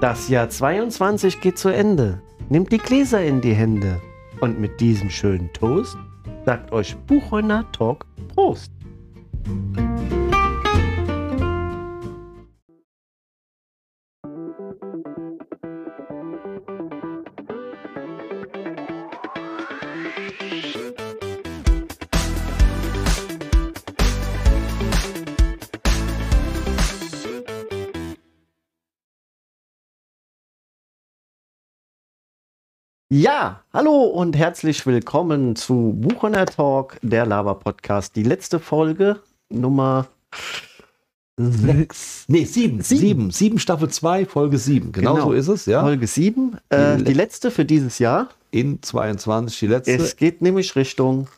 Das Jahr 22 geht zu Ende. Nehmt die Gläser in die Hände. Und mit diesem schönen Toast sagt euch Buchheuner Talk Prost. Ja, hallo und herzlich willkommen zu Buchener Talk, der Lava Podcast. Die letzte Folge, Nummer sechs. Nee, sieben. Sieben. Sieben, Staffel 2, Folge 7. Genau, Genau. so ist es, ja. Folge 7. Äh, Die die letzte für dieses Jahr. In 22, die letzte. Es geht nämlich Richtung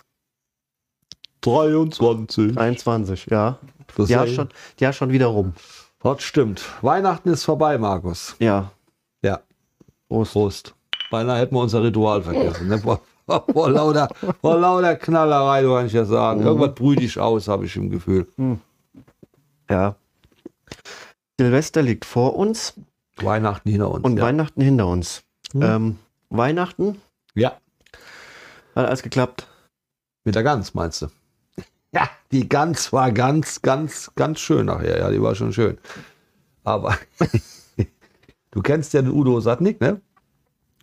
23. 23, ja. Das Ja, schon, ja, schon wieder rum. Das stimmt. Weihnachten ist vorbei, Markus. Ja. Ja. Prost. Prost. Beinahe hätten wir unser Ritual vergessen. Ne? Vor, vor, lauter, vor lauter Knallerei, du kannst ja sagen. Mhm. Irgendwas brütig aus, habe ich im Gefühl. Ja. Silvester liegt vor uns Weihnachten hinter uns. und ja. Weihnachten hinter uns. Hm. Ähm, Weihnachten ja, hat alles geklappt. mit der Gans, meinst du? Ja, die Gans war ganz, ganz, ganz schön nachher. Ja, die war schon schön. Aber du kennst ja den Udo Satnik, ne?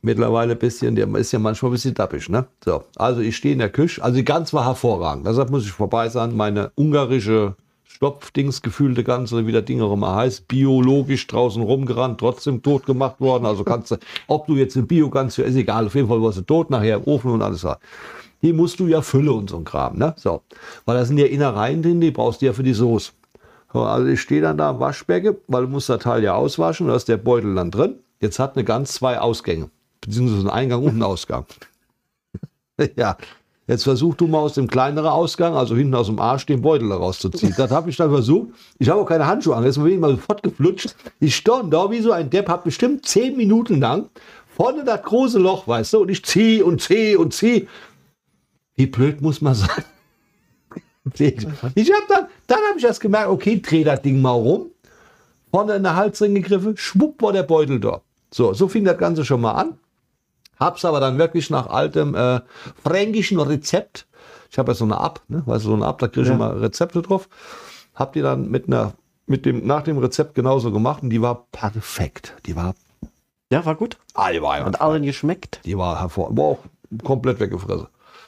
Mittlerweile ein bisschen, der ist ja manchmal ein bisschen dappisch, ne? So, also ich stehe in der Küche. Also die Gans war hervorragend. Deshalb muss ich vorbei sein. Meine ungarische Stopfdings gefühlte Gans, oder wie der Ding auch immer heißt, biologisch draußen rumgerannt, trotzdem tot gemacht worden. Also kannst du, ob du jetzt eine Bio-Gans, ist egal. Auf jeden Fall war sie tot, nachher im Ofen und alles war. Die musst du ja füllen und so ein Kram, ne? So. Weil da sind ja Innereien drin, die brauchst du ja für die Soße. So, also ich stehe dann da am Waschbecken, weil du musst das Teil ja auswaschen, da ist der Beutel dann drin. Jetzt hat eine Gans zwei Ausgänge, beziehungsweise einen Eingang und einen Ausgang. ja, jetzt versuch du mal aus dem kleineren Ausgang, also hinten aus dem Arsch, den Beutel rauszuziehen. Das habe ich dann versucht. Ich habe auch keine Handschuhe an, jetzt bin ich mal sofort geflutscht. Ich stand da wie so ein Depp, habe bestimmt zehn Minuten lang vorne das große Loch, weißt du, und ich ziehe und ziehe und ziehe. Wie blöd muss man sein? Ich habe dann, dann habe ich erst gemerkt, okay, dreh das Ding mal rum. Vorne in den Halsring gegriffen, schwupp war der Beutel da. So, so fing das Ganze schon mal an. Hab's aber dann wirklich nach altem äh, fränkischen Rezept. Ich habe ja so eine App, ne? weißt du, so eine App, da kriege ich Ja. immer Rezepte drauf. Hab die dann mit einer, mit dem, nach dem Rezept genauso gemacht und die war perfekt. Die war, Ja, war gut. ah, die war, Hat allen geschmeckt. die war hervor, war auch komplett weggefressen.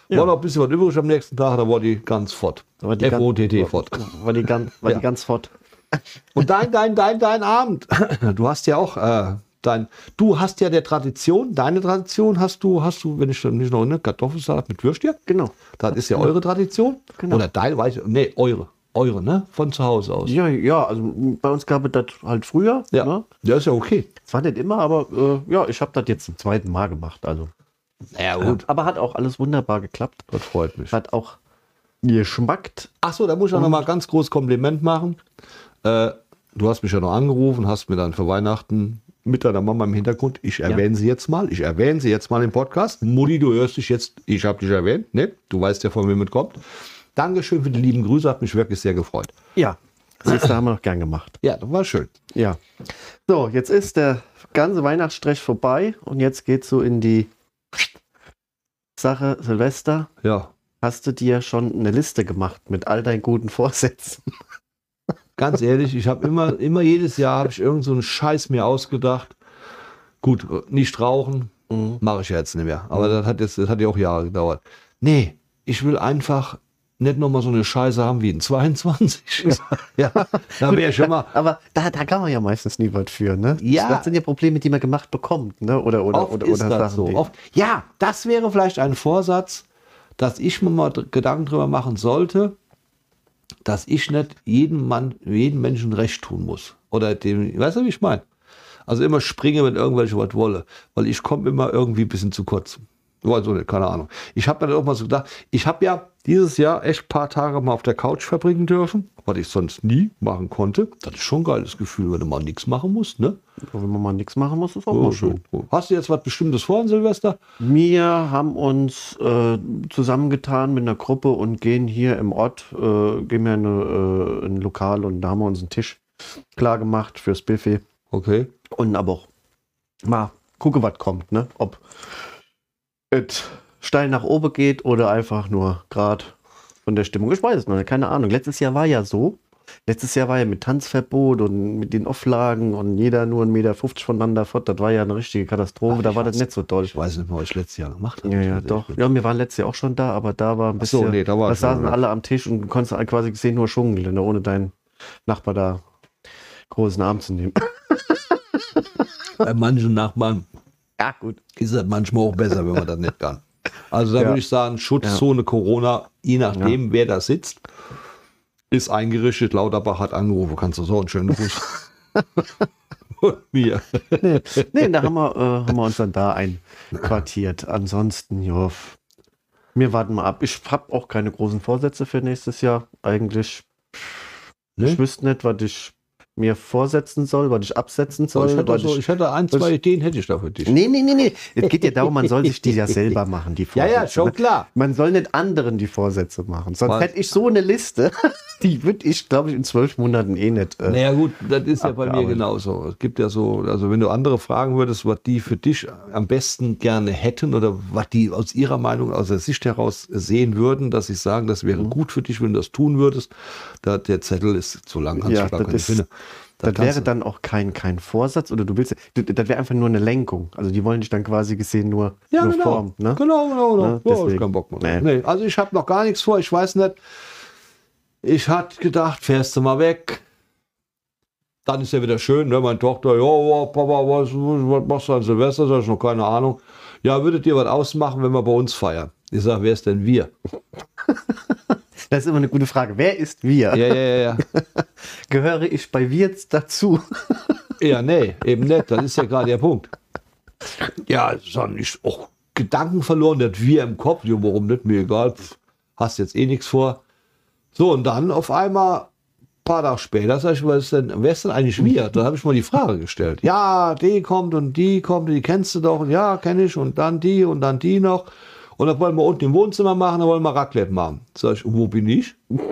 Ja. War noch ein bisschen was übrig am nächsten Tag, da war die ganz fort. F-O-T-T fort. War die ganz, war Ja. die ganz fort. Und dein, dein, dein, dein Abend. Du hast ja auch äh, dein, du hast ja der Tradition, deine Tradition hast du, hast du, wenn ich nicht noch eine Kartoffelsalat mit Würstchen. Genau. Das ist ja eure Tradition. Genau. Oder ich, nee, eure. Eure, ne? Von zu Hause aus. Ja, ja, also bei uns gab es das halt früher. Ja. Ne? Ja, ist ja okay. Es war nicht immer, aber äh, ja, ich habe das jetzt zum zweiten Mal gemacht. Also. Ja, gut. Aber hat auch alles wunderbar geklappt. Das freut mich. Hat auch geschmackt. Ach so, da muss ich auch noch mal ganz groß Kompliment machen. Äh, du hast mich ja noch angerufen, hast mir dann für Weihnachten mit deiner Mama im Hintergrund, ich erwähne sie jetzt mal, ich erwähne sie jetzt mal im Podcast. Mutti, du hörst dich jetzt, ich habe dich erwähnt, ne? Du weißt ja, von wem es kommt. Dankeschön für die lieben Grüße, hat mich wirklich sehr gefreut. Ja. Du, haben wir noch gern gemacht. Ja, das war schön. Ja. So, jetzt ist der ganze Weihnachtsstress vorbei und jetzt geht's so in die Sache Silvester. Ja, Hast du dir schon eine Liste gemacht mit all deinen guten Vorsätzen? Ganz ehrlich, ich habe immer, immer jedes Jahr habe ich irgend so einen Scheiß mir ausgedacht. Gut, nicht rauchen, Mhm. mache ich ja jetzt nicht mehr. Aber das hat jetzt, das hat ja auch Jahre gedauert. Nee, ich will einfach nicht nochmal so eine Scheiße haben wie in 22. ja, da wäre schon mal. Aber da, da kann man ja meistens nie was für, ne? Ja. Das sind ja Probleme, die man gemacht bekommt, ne? Oder, oder, Oft oder, ist oder das Sachen, so. Oft, ja, das wäre vielleicht ein Vorsatz, dass ich mir mal Gedanken drüber machen sollte, dass ich nicht jedem Mann, jedem Menschen recht tun muss. Oder dem, weißt du, wie ich meine? Also immer springe, wenn irgendwelche was wolle. Weil ich komme immer irgendwie ein bisschen zu kurz. Also nicht, keine Ahnung. Ich habe mir dann auch mal so gedacht, ich habe ja dieses Jahr echt ein paar Tage mal auf der Couch verbringen dürfen, was ich sonst nie machen konnte. Das ist schon ein geiles Gefühl, wenn du mal nichts machen musst, ne? Wenn man mal nichts machen muss, ist auch Oh, mal schön. so. Hast du jetzt was Bestimmtes vor Silvester? Wir haben uns äh, zusammengetan mit einer Gruppe und gehen hier im Ort, äh, gehen wir in, eine, äh, in ein Lokal und da haben wir uns einen Tisch klar gemacht fürs Buffet Okay. und aber auch mal gucke, was kommt, ne? Ob es steil nach oben geht oder einfach nur gerade von der Stimmung. Ich weiß es noch nicht, keine Ahnung. Letztes Jahr war ja so. Letztes Jahr war ja mit Tanzverbot und mit den Auflagen und jeder nur 1,50 Meter voneinander fort. Das war ja eine richtige Katastrophe. Ach, da war das nicht so toll. Ich weiß nicht mehr, was ich letztes Jahr gemacht habe. Ja, ja, doch. Ja, wir waren letztes Jahr auch schon da, aber da war ein Ach so, bisschen. nee, da war da saßen ja. alle am Tisch und du konntest quasi gesehen nur schunkeln, ne, ohne deinen Nachbar da großen Arm zu nehmen. Bei manchen Nachbarn Ja, gut. ist es manchmal auch besser, wenn man das nicht kann. Also da Ja. würde ich sagen, Schutzzone Corona, je nachdem, wer da sitzt, ist eingerichtet. Lauterbach hat angerufen, kannst du so einen schönen Gruß. Und mir. Nee, nee da haben wir, äh, haben wir uns dann da einquartiert. Ansonsten, ja, wir warten mal ab. Ich habe auch keine großen Vorsätze für nächstes Jahr. Eigentlich, Ne? ich wüsste nicht, was ich mir vorsetzen soll, was ich absetzen So, soll. ich, hätte so, ich hätte ein, zwei Ideen hätte ich da für dich. Nee, nee, nee, nee. Es geht ja darum, man soll sich die ja selber machen, die Ja, Vorsätze. ja, schon klar. Man soll nicht anderen die Vorsätze machen. Sonst Was? hätte ich so eine Liste, die würde ich, glaube ich, in zwölf Monaten eh nicht. Äh, Naja gut, das ist ja bei mir genauso. Es gibt ja so, also wenn du andere fragen würdest, was die für dich am besten gerne hätten oder was die aus ihrer Meinung, aus der Sicht heraus sehen würden, dass sie sagen, das wäre Mhm. gut für dich, wenn du das tun würdest, da, der Zettel ist zu lang, kannst Ja, das ist- finden. Da Das kannst wäre dann auch kein, kein Vorsatz oder du willst, das wäre einfach nur eine Lenkung. Also die wollen dich dann quasi gesehen nur, ja, nur genau. formen. Ne? Genau, genau, genau. Ja, Ja, ich deswegen. keinen Bock mehr. Nee. Nee, also ich habe noch gar nichts vor, ich weiß nicht. Ich hatte gedacht, fährst du mal weg. Dann ist ja wieder schön, ne? Meine Tochter, ja, ja, Papa, was, was machst du an Silvester? Sag ich noch keine Ahnung. Ja, würdet ihr was ausmachen, wenn wir bei uns feiern? Ich sage, wer ist denn wir? Das ist immer eine gute Frage. Wer ist wir? Ja, ja, ja, ja. Gehöre ich bei wir jetzt dazu? Ja, nee, eben nicht. Das ist ja gerade der Punkt. Ja, dann ist auch Gedanken verloren, das wir im Kopf. Ja, warum nicht? Mir egal. Pff, hast jetzt eh nichts vor. So, und dann auf einmal, ein paar Tage später, sag ich, was ist denn, wer ist denn eigentlich wir? Da habe ich mal die Frage gestellt. Ja, die kommt und die kommt, die kennst du doch. Und ja, kenne ich. Und dann die und dann die noch. Und dann wollen wir unten im Wohnzimmer machen, dann wollen wir Raclette machen. Sag ich, wo bin ich?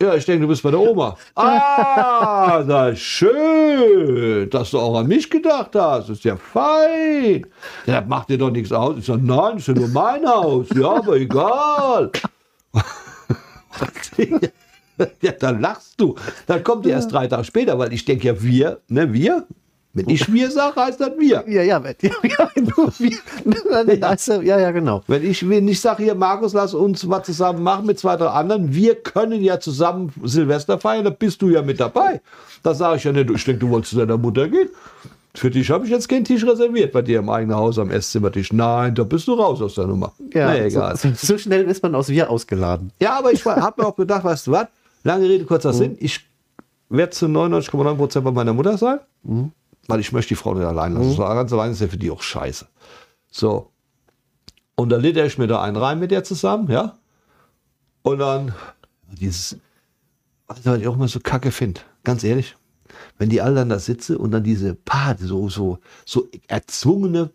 Ja, ich denke, du bist bei der Oma. Ah, na schön, dass du auch an mich gedacht hast. Das ist ja fein. Ja, das macht dir doch nichts aus. Ich sage, nein, das ist ja nur mein Haus. Ja, aber egal. ja, dann lachst du. Dann kommt die erst drei Tage später, weil ich denke ja, wir, ne, wir. Wenn ich wir sage, heißt das wir. Ja, ja, ja, ja, nur wir. Also, ja, ja, genau. Wenn ich, wenn ich sage hier, Markus, lass uns was zusammen machen mit zwei, drei anderen, wir können ja zusammen Silvester feiern, da bist du ja mit dabei. Da sage ich ja nicht, ich denke, du wolltest zu deiner Mutter gehen. Für dich habe ich jetzt keinen Tisch reserviert bei dir im eigenen Haus am Esszimmertisch. Nein, da bist du raus aus der Nummer. Ja, Na, egal. So, so schnell ist man aus wir ausgeladen. Ja, aber ich habe mir auch gedacht, weißt du was? Lange Rede, kurzer Mhm. Sinn. Ich werde zu 99,9 Prozent bei meiner Mutter sein, Mhm. Weil ich möchte die Frau nicht allein lassen. So ganz allein ist ja für die auch scheiße. So. Und dann lädt ich mir da einen rein mit der zusammen, ja. Und dann dieses, was ich auch mal so kacke finde, ganz ehrlich, wenn die alle dann da sitzen und dann diese paar so, so, so erzwungene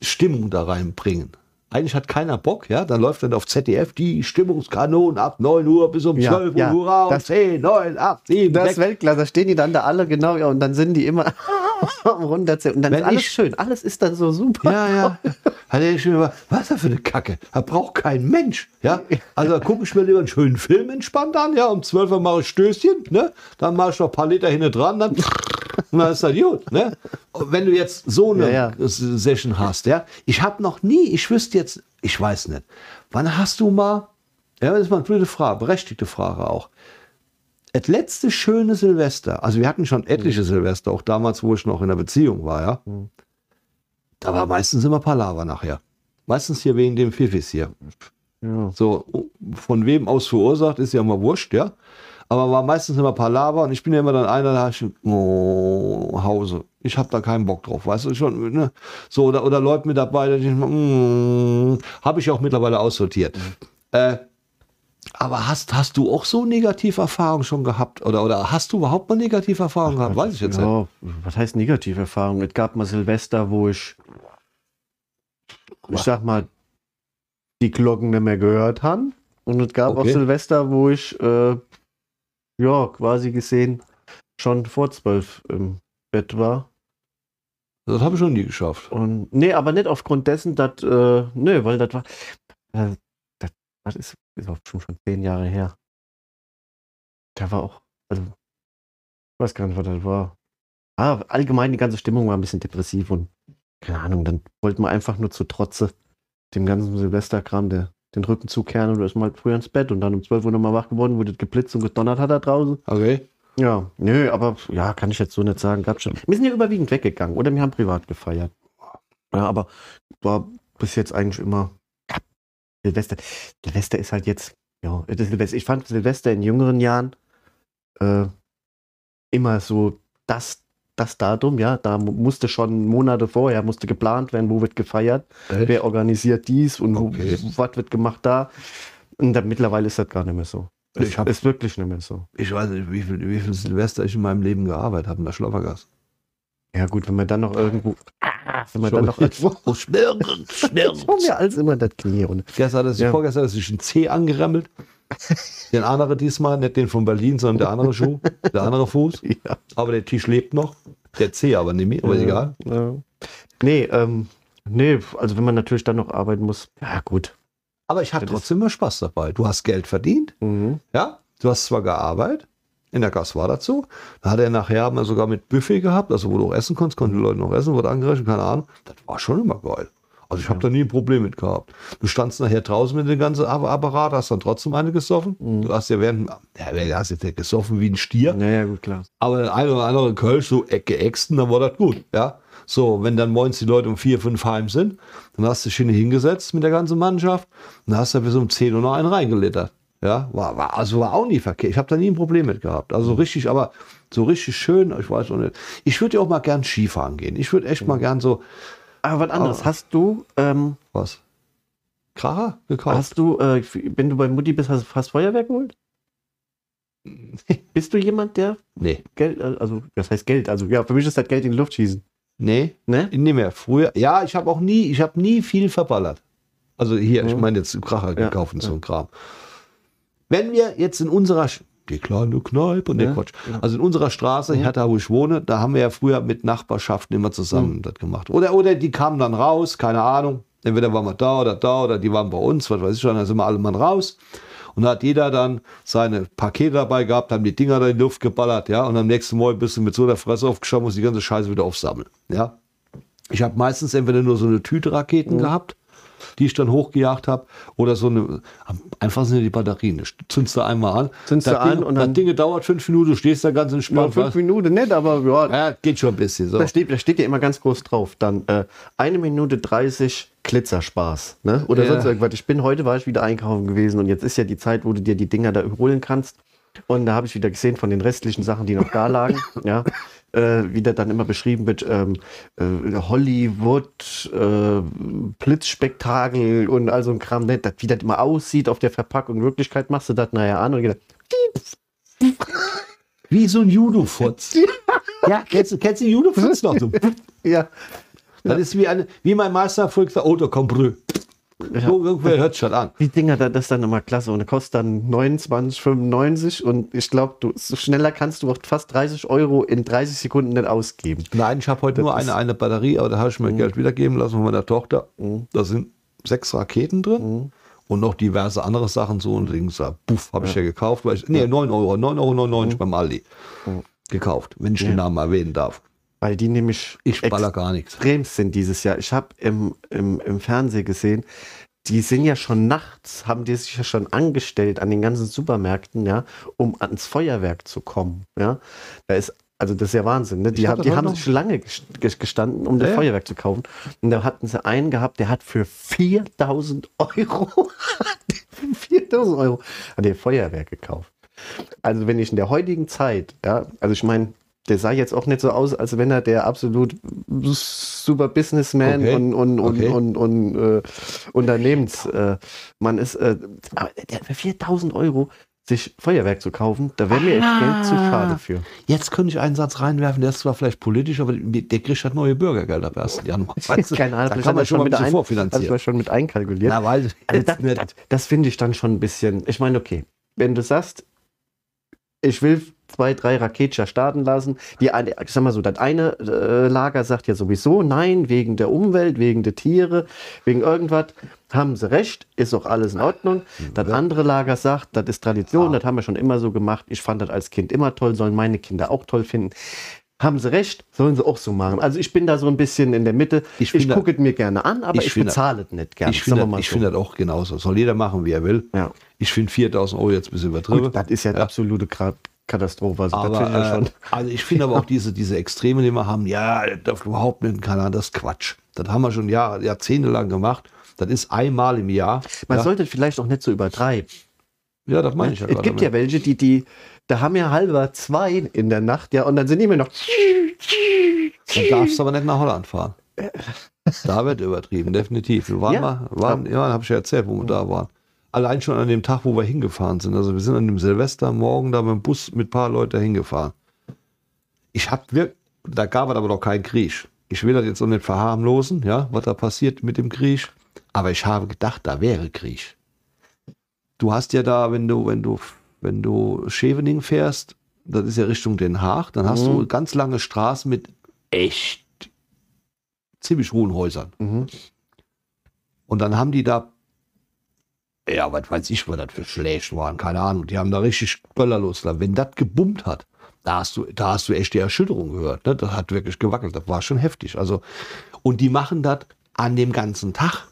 Stimmung da reinbringen. Eigentlich hat keiner Bock, ja. Dann läuft dann auf ZDF die Stimmungskanonen ab 9 Uhr bis um Ja, 12 Uhr. ja, Hurra, um das- 10, 9, 8, 7, Das 6. ist Weltklasse, da stehen die dann da alle genau, ja, und dann sind die immer am runterzählen. Und dann Wenn ist alles ich- schön, alles ist dann so super. Ja, ja. Hat er schon über, was ist das für eine Kacke? Da braucht kein Mensch. Ja? Also da gucke ich mir lieber einen schönen Film entspannt an. Ja, um 12 Uhr mache ich Stößchen. Ne? Dann mache ich noch ein paar Liter hinten dran. Dann, und dann ist das gut. Ne? Wenn du jetzt so eine Ja, ja. Session hast, ja, ich habe noch nie, ich wüsste jetzt, ich weiß nicht, wann hast du mal, ja, das ist mal eine blöde Frage, berechtigte Frage auch. Das letzte schöne Silvester, also wir hatten schon etliche Silvester, auch damals, wo ich noch in der Beziehung war, ja. Da war meistens immer Palaver nachher. Meistens hier wegen dem Pfiffis hier. Ja. So, von wem aus verursacht, ist ja immer wurscht, ja. Aber war meistens immer Palaver und ich bin ja immer dann einer, da hab ich, oh, Hause. Ich hab da keinen Bock drauf, weißt du schon, ne? So, oder, oder Leute mit dabei, da ich, mm, habe ich auch mittlerweile aussortiert. Äh, aber hast, hast du auch so Negativerfahrungen schon gehabt? Oder, oder hast du überhaupt mal Negativerfahrungen gehabt? Weiß ich jetzt nicht. ja, was heißt Negativerfahrung? Es gab mal Silvester, wo ich, ich sag mal, die Glocken nicht mehr gehört haben. Und es gab auch Okay. Silvester, wo ich, äh, ja, quasi gesehen, schon vor zwölf im Bett war. Das habe ich schon nie geschafft. Und, nee, aber nicht aufgrund dessen, dass, äh, nö, weil das war, äh, das, das ist, ist auch schon, schon zehn Jahre her. Da war auch, also, ich weiß gar nicht, was das war. Ah, allgemein die ganze Stimmung war ein bisschen depressiv und, keine Ahnung, dann wollten wir einfach nur zu Trotze dem ganzen Silvesterkram der, den Rücken zukehren und ist mal früher ins Bett und dann um 12 Uhr nochmal wach geworden, wo das geblitzt und gedonnert hat da draußen. Okay. Ja, nö, aber ja, kann ich jetzt so nicht sagen. Gab schon. Wir sind ja überwiegend weggegangen oder wir haben privat gefeiert. Ja, aber war bis jetzt eigentlich immer Silvester. Silvester ist halt jetzt, ja, Silvester. ich fand Silvester in jüngeren Jahren äh, immer so das, das Datum, ja, da mu- musste schon Monate vorher, musste geplant werden, wo wird gefeiert, Echt? wer organisiert dies und Okay. wo, was wird gemacht da. Und dann, mittlerweile ist das gar nicht mehr so. Ich Ist, hab- ist wirklich nicht mehr so. Ich weiß nicht, wie viel, wie viel Silvester ich in meinem Leben gearbeitet habe in der Schlaffergasse. Ja gut, wenn man dann noch irgendwo, wenn man dann noch irgendwo, schmirgend, schon schmirgend. mir als immer das Knie und Gestern hat sich, Ja. vorgestern hat er sich einen Zeh angeremmelt. Den anderen diesmal, nicht den von Berlin, sondern der andere Schuh, der andere Fuß. ja. Aber der Tisch lebt noch. Der Zeh aber nicht mehr, aber ist egal. Ja. Nee, ähm, nee, also wenn man natürlich dann noch arbeiten muss, ja gut. Aber ich hatte Das trotzdem immer Spaß dabei. Du hast Geld verdient, Mhm. ja. Du hast zwar gearbeitet, in der Gas war dazu. Da hat er nachher sogar mit Buffet gehabt, also wo du auch essen konntest, konnten die Leute noch essen, wurde angerechnet, keine Ahnung. Das war schon immer geil. Also ich habe da nie ein Problem mit gehabt. Du standst nachher draußen mit dem ganzen App- Apparat, hast dann trotzdem eine gesoffen. Du hast ja während, ja, du hast jetzt nicht gesoffen wie ein Stier, Naja, gut, klar. aber der eine oder andere Kölsch so geäxten, dann war das gut, ja. So, wenn dann morgens die Leute um vier, fünf heim sind, dann hast du dich hin hingesetzt mit der ganzen Mannschaft und dann hast du bis um 10 Uhr noch einen reingelittert. Ja, war, war, also war auch nie verkehrt. Ich habe da nie ein Problem mit gehabt. Also richtig, aber so richtig schön, ich weiß auch nicht. Ich würde ja auch mal gern Skifahren gehen. Ich würde echt mal gern so, Aber was anderes, hast du, ähm, was? Kracher gekauft? hast du, äh, wenn du bei Mutti bist, hast du fast Feuerwerk geholt? Bist du jemand, der Nee. Geld, äh, also, das heißt Geld, also ja, für mich ist das Geld in die Luft schießen. Nee, Ne? nicht mehr. Früher, ja, ich habe auch nie, ich habe nie viel verballert. Also hier, ich Mhm. meine jetzt Kracher Ja, gekauft und so ein Kram. Wenn wir jetzt in unserer, die kleine Kneipe und der Ja, Quatsch, ja. also in unserer Straße, Mhm. hier da wo ich wohne, da haben wir ja früher mit Nachbarschaften immer zusammen das gemacht. Oder, oder die kamen dann raus, keine Ahnung. Entweder waren wir da oder da oder die waren bei uns, was weiß ich schon, dann sind wir alle Mann raus. Und da hat jeder dann seine Pakete dabei gehabt, haben die Dinger da in die Luft geballert, ja. Und am nächsten Morgen bist du mit so der Fresse aufgestanden, musst die ganze Scheiße wieder aufsammeln, ja. Ich habe meistens entweder nur so eine Tüte Raketen gehabt, die ich dann hochgejagt habe, oder so eine, am einfachsten sind die Batterien. Zündst du einmal an. Zündst du an Ding, und dann- Das Ding dauert fünf Minuten, du stehst da ganz Ja, entspannt. fünf was? Minuten nicht, aber ja, ja, geht schon ein bisschen. So. da, steht, da steht ja immer ganz groß drauf. Dann äh, eine Minute 30 Glitzerspaß. Ne? Oder Ja. sonst irgendwas. Ich bin heute war ich wieder einkaufen gewesen und jetzt ist ja die Zeit, wo du dir die Dinger da holen kannst. Und da habe ich wieder gesehen von den restlichen Sachen, die noch da lagen, ja, äh, wie da dann immer beschrieben wird, ähm, äh, Hollywood, äh, Blitzspektakel und all so ein Kram, ne? das, wie das immer aussieht auf der Verpackung. In Wirklichkeit machst du das nachher an und gedacht, Wie so ein Judo-Futz. ja, kennst du, kennst du Judo-Futz noch? So. ja, Das ist wie, eine, wie mein Meister früher gesagt Auto Comprö. So ungefähr hört schon an. Die Dinger, da- das ist dann immer klasse und das kostet dann 29,95 und ich glaube, du so schneller kannst du auch fast 30 Euro in 30 Sekunden nicht ausgeben. Nein, ich habe heute nur ist- Mhm. eine, eine Batterie, aber da habe ich mir Geld wiedergeben lassen von meiner Tochter. Da sind sechs Raketen drin Mhm. und noch diverse andere Sachen so und Dings. Puff, habe ich ja gekauft. Weil ich, nee, 9 Euro, 9,99 Euro Mhm. beim Aldi. Gekauft, wenn ich den Namen erwähnen darf. Weil die nämlich Ich baller gar nichts. extrem sind dieses Jahr. Ich habe im, im, im Fernsehen gesehen, die sind ja schon nachts, haben die sich ja schon angestellt an den ganzen Supermärkten, ja, um ans Feuerwerk zu kommen. Ja, da ist, also das ist ja Wahnsinn. Ne? Die, hab haben, das die haben sich lange ges- ges- gestanden, um das Ja, ja. Feuerwerk zu kaufen. Und da hatten sie einen gehabt, der hat für 4000 Euro, für 4000 Euro, hat der Feuerwerk gekauft. Also wenn ich in der heutigen Zeit, ja, also ich meine, der sah jetzt auch nicht so aus, als wenn er der absolut super Businessman Okay. und, und, und, Okay. und, und äh, Unternehmensmann ist. Äh, aber der hat für 4000 Euro sich Feuerwerk zu kaufen, da wäre mir echt Geld zu schade für. Jetzt könnte ich einen Satz reinwerfen, der ist zwar vielleicht politisch, aber der kriegt halt neue Bürgergelder ab 1. Januar. Weißt du, Keine Ahnung, da kann man schon mal ein bisschen ein- vorfinanzieren. Also schon mit einkalkuliert. Na, weil Also das, das, das finde ich dann schon ein bisschen. Ich meine, okay, wenn du sagst, ich will zwei, drei Raketscher starten lassen. Die eine, ich sag mal so, das eine äh, Lager sagt ja sowieso nein, wegen der Umwelt, wegen der Tiere, wegen irgendwas. Haben sie recht, ist auch alles in Ordnung. Das andere Lager sagt, das ist Tradition, das haben wir schon immer so gemacht. Ich fand das als Kind immer toll, sollen meine Kinder auch toll finden. Haben sie recht, sollen sie auch so machen. Also ich bin da so ein bisschen in der Mitte. Ich Ich, gucke es mir gerne an, aber ich ich, bezahle es nicht gerne. Ich finde ich so. finde das auch genauso. Soll jeder machen, wie er will. Ja. Ich finde 4000 Euro jetzt ein bisschen übertrieben. Gut, das ist ja, eine absolute Gra- Katastrophe. Also Aber, ja äh, also ich finde aber auch diese, diese Extreme, die wir haben, ja, das darf überhaupt nicht, keine Ahnung, das ist Quatsch. Das haben wir schon Jahre, Jahrzehnte lang gemacht. Das ist einmal im Jahr. Man ja, sollte vielleicht auch nicht so übertreiben. ja, das meine ich ja es gibt ja damit. welche, die, die, da haben ja halber zwei in der Nacht, ja, und dann sind die mir noch. Dann darfst du aber nicht nach Holland fahren. Da wird übertrieben, definitiv. Wir waren Ja. mal, waren, ja, habe ich ja erzählt, wo wir da waren. Allein schon an dem Tag, wo wir hingefahren sind. Also wir sind an dem Silvestermorgen da mit dem Bus mit ein paar Leuten hingefahren. Ich habe wirklich, da gab es aber noch keinen Krieg. Ich will das jetzt auch nicht verharmlosen, ja, was da passiert mit dem Krieg. Aber ich habe gedacht, da wäre Krieg. Du hast ja da, wenn du, wenn du, wenn du Schevening fährst, das ist ja Richtung Den Haag, dann hast Mhm. du ganz lange Straßen mit echt ziemlich hohen Häusern. Mhm. Und dann haben die da, ja, was weiß ich, was das für Schläge waren, keine Ahnung. Die haben da richtig Böller losgelassen. Wenn das gebummt hat, da hast du, da hast du echt die Erschütterung gehört. Ne? Das hat wirklich gewackelt. Das war schon heftig. Also, und die machen das an dem ganzen Tag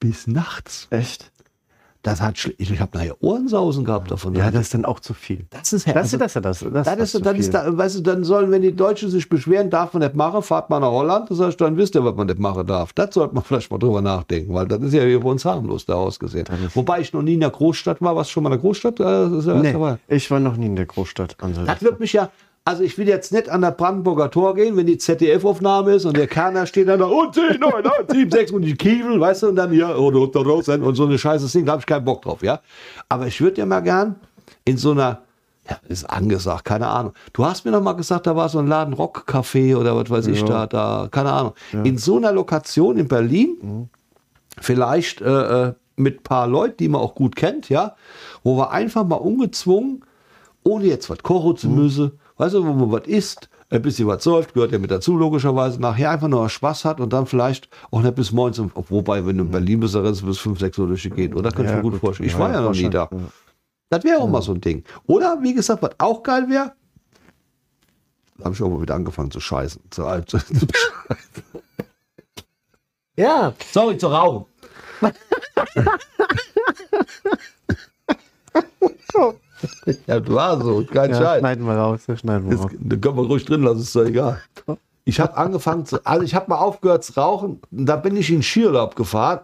bis nachts. Echt? Das hat, ich, habe nachher Ohrensausen gehabt davon. Ja, das ist dann auch zu viel. das ist Das, also, das, das, das, das, das ist, dann, ist da, weißt du, dann sollen, wenn die Deutschen sich beschweren, darf man nicht machen, fahrt mal nach Holland, das heißt, dann wisst ihr, was man nicht machen darf. Das sollte man vielleicht mal drüber nachdenken, weil das ist ja hier für uns harmlos da ausgesehen. Wobei ich noch nie in der Großstadt war, was schon mal in der Großstadt? Äh, ist nee, ich war noch nie in der Großstadt. Das wird mich ja, also ich will jetzt nicht an der Brandenburger Tor gehen, wenn die ZDF-Aufnahme ist und der Kerner steht dann da und 10, 9, 9, 7, 6 und die Kiebel, weißt du, und dann hier oh, und so eine scheiße Ding, da habe ich keinen Bock drauf, ja. Aber ich würde ja mal gern in so einer, ja, ist angesagt, keine Ahnung. Du hast mir noch mal gesagt, da war so ein Laden Rock-Café oder was weiß ich da, da, keine Ahnung. In so einer Lokation in Berlin, vielleicht äh, äh, mit ein paar Leuten, die man auch gut kennt, ja, wo wir einfach mal ungezwungen, ohne jetzt was kochen zu müssen, weißt du, wo man was isst, ein bisschen was säuft, gehört ja mit dazu, logischerweise, nachher einfach nur Spaß hat und dann vielleicht auch nicht bis morgens, wobei, wenn du in Berlin bist, dann rennst du bis 5, 6 Uhr durch die Gegend, oder? Könnte ich Ja, mir gut gut. vorstellen. Ich Ja, war ja noch nie da. Das wäre auch mal so ein Ding. Oder, wie gesagt, was auch geil wäre, da habe ich auch mal wieder angefangen zu scheißen. Zu, zu, zu ja, Sorry, zu rauchen. ja, du war so, kein ja Scheiß. schneiden wir raus, ja, schneiden wir Das, raus. da können wir ruhig drin lassen, ist doch egal. Ich habe angefangen zu, also ich habe mal aufgehört zu rauchen, da bin ich in Skiurlaub gefahren.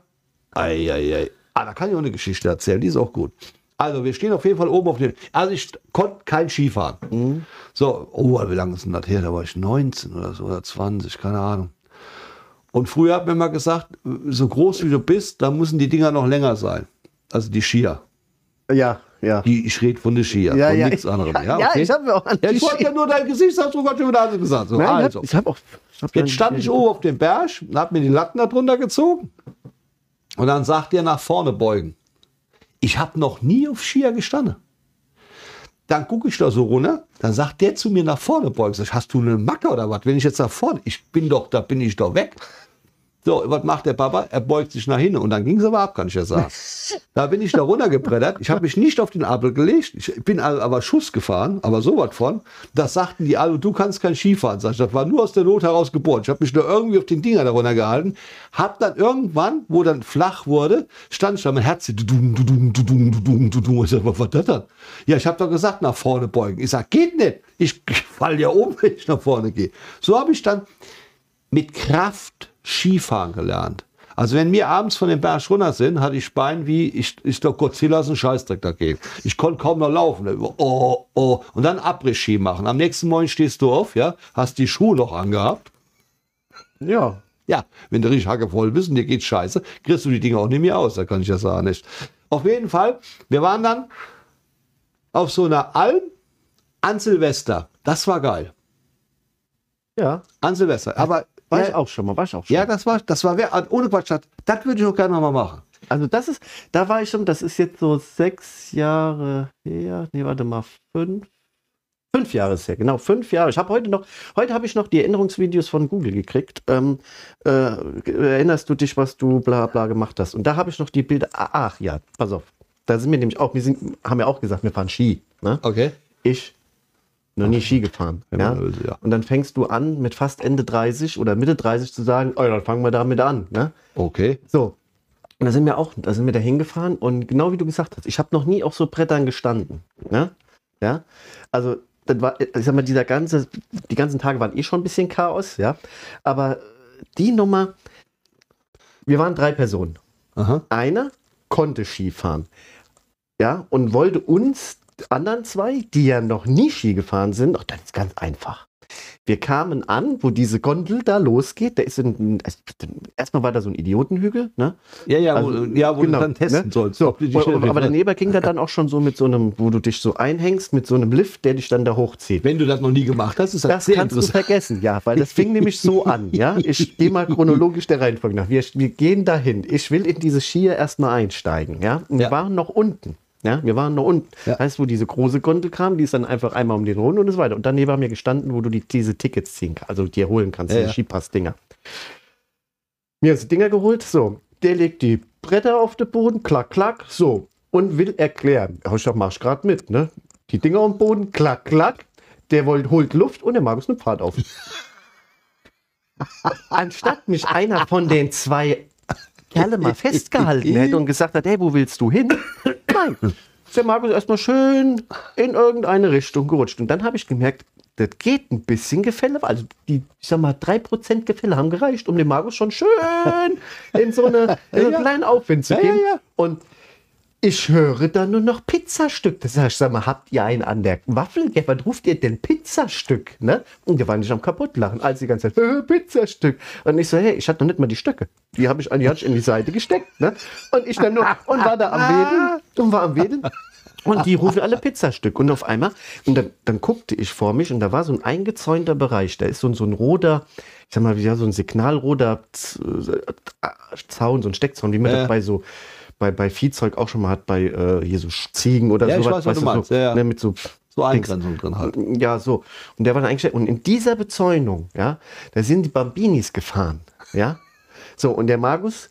Eieiei. Ah, da kann ich auch eine Geschichte erzählen, die ist auch gut. Also wir stehen auf jeden Fall oben auf dem, also ich konnte kein Skifahren. So, oh, wie lange ist denn das her? Da war ich 19 oder so, oder 20, keine Ahnung. Und früher hat mir mal gesagt, so groß wie du bist, da müssen die Dinger noch länger sein. Also die Skier. Ja, ja. Die, ich rede von den Skier, ja, von ja, nichts anderem. Ja, Ja, okay? ich habe auch an Ja, ich wollte ja nur dein Gesichtsausdruck hat schon wieder alles gesagt. So, Nein, also. ich habe auch. ich hab Jetzt stand ich oben auf dem Berg und hab mir die Latten da drunter gezogen. Und dann sagt er nach vorne beugen. Ich habe noch nie auf Skier gestanden. Dann gucke ich da so runter, dann sagt der zu mir nach vorne beugen. Sag hast du eine Macke oder was? Wenn ich jetzt nach vorne, ich bin doch, da bin ich doch weg. So, was macht der Papa? Er beugt sich nach hinten und dann ging es aber ab, kann ich ja sagen. Da bin ich da runtergebrettert. Ich habe mich nicht auf den Apfel gelegt. Ich bin aber Schuss gefahren, aber so was von. Das sagten die alle, du kannst kein Skifahren. Sag ich, das war nur aus der Not heraus geboren. Ich habe mich nur irgendwie auf den Dinger darunter gehalten. Hab dann irgendwann, wo dann flach wurde, stand ich da, mein Herz, du dudum, dudum, dudum, dudum, dudum. Ich sag, was war das dann? Ja, ich habe doch gesagt, nach vorne beugen. Ich sag, geht nicht. Ich fall ja um, wenn ich nach vorne gehe. So habe ich dann mit Kraft Skifahren gelernt. Also wenn wir abends von dem Berg runter sind, hatte ich Bein wie, ich, ich doch Godzilla ist ein Scheißdreck dagegen. Ich konnte kaum noch laufen. Oh, oh. Und dann Abriss-Ski machen. Am nächsten Morgen stehst du auf, ja, hast die Schuhe noch angehabt. Ja. Ja, wenn du richtig hackevoll bist und dir geht scheiße, kriegst du die Dinge auch nicht mehr aus. Da kann ich ja sagen, nicht. Auf jeden Fall, wir waren dann auf so einer Alm an Silvester. Das war geil. Ja. An Silvester. Aber War ja, ich auch schon mal, war ich auch schon Ja, das war, das war wer- ohne Quatsch. Das, das würde ich auch gerne noch mal machen. Also das ist, da war ich schon, das ist jetzt so sechs Jahre her. Nee, warte mal, fünf. Fünf Jahre ist her, genau, fünf Jahre. Ich habe heute noch, heute habe ich noch die Erinnerungsvideos von Google gekriegt. Ähm, äh, erinnerst du dich, was du bla bla gemacht hast? Und da habe ich noch die Bilder. Ah, Ach ja, pass auf. Da sind wir nämlich auch, wir sind, haben ja auch gesagt, wir fahren Ski. Ne? Okay. Ich noch nie Ski gefahren. Wenn Ja? ja. Und dann fängst du an, mit fast Ende 30 oder Mitte 30 zu sagen, oh, dann fangen wir damit an. Ne? Okay. So. Und da sind wir auch, da sind wir da hingefahren und genau wie du gesagt hast, ich habe noch nie auf so Brettern gestanden. Ne? Ja. Also, das war, ich sag mal, dieser ganze, die ganzen Tage waren eh schon ein bisschen Chaos, ja. Aber die Nummer, wir waren drei Personen. Aha. Einer konnte Skifahren. Ja, und wollte uns anderen zwei, die ja noch nie Ski gefahren sind, ach, das ist ganz einfach. Wir kamen an, wo diese Gondel da losgeht. Da ist ein, erstmal war da so ein Idiotenhügel, ne? Ja, ja, wo, Also, ja, wo genau, du dann testen ne? sollst. So, und- aber daneben ging da dann auch schon so mit so einem, wo du dich so einhängst, mit so einem Lift, der dich dann da hochzieht. Wenn du das noch nie gemacht hast, ist das, Das sehr kannst du vergessen, ja, weil das fing nämlich so an, ja. Ich gehe mal chronologisch der Reihenfolge nach. Wir, wir gehen dahin. Ich will in diese Skier erstmal einsteigen, ja. Und wir Ja. waren noch unten. Ja, wir waren noch unten. Ja. Heißt, wo diese große Gondel kam, die ist dann einfach einmal um den Rund und so weiter. Und daneben haben wir gestanden, wo du die, diese Tickets ziehen kannst, also dir holen kannst, Ja, diese ja. Skipass-Dinger. Mir hast die Dinger geholt, so. Der legt die Bretter auf den Boden, klack, klack, so. Und will erklären. Ich sag, mach grad mit, ne? Die Dinger am Boden, klack, klack. Der wollt, holt Luft und der Markus nimmt Fahrt auf. Anstatt mich einer von den zwei Kerle mal festgehalten hätte und gesagt hat, hey, wo willst du hin? Nein. Ist der Markus erstmal schön in irgendeine Richtung gerutscht. Und dann habe ich gemerkt, das geht ein bisschen Gefälle. Also die, ich sag mal, 3% Gefälle haben gereicht, um den Markus schon schön in so, eine, in so einen kleinen Aufwind zu geben. ja. Und ich höre da nur noch Pizzastück. Das heißt, ich sag mal, habt ihr einen an der Waffel? Ja, Was ruft ihr denn Pizzastück? Ne? Und die waren nicht am kaputtlachen, als die ganze Zeit, äh, Pizzastück. Und ich so, hey, ich hatte noch nicht mal die Stöcke. Die habe ich, an- die ich in die Seite gesteckt. Ne? Und ich dann nur, und war da am Wedeln und war am Wedeln. Und die rufen alle Pizzastück. Und auf einmal, und dann, dann guckte ich vor mich und da war so ein eingezäunter Bereich. Da ist so, ein- so ein roter, ich sag mal, wie ja, so ein signalroter Zaun, so ein Steckzaun, wie man Ja. das bei so bei, bei Viehzeug auch schon mal hat, bei äh, hier so Ziegen oder Ja, ich sowas. weiß, was du meinst. So, Ja, ja. Ne, mit so So. Eingrenzung drin halt. Ja, so. Und der war dann eingestellt. Und in dieser Bezäunung, ja, da sind die Bambinis gefahren. Ja. So, und der Magus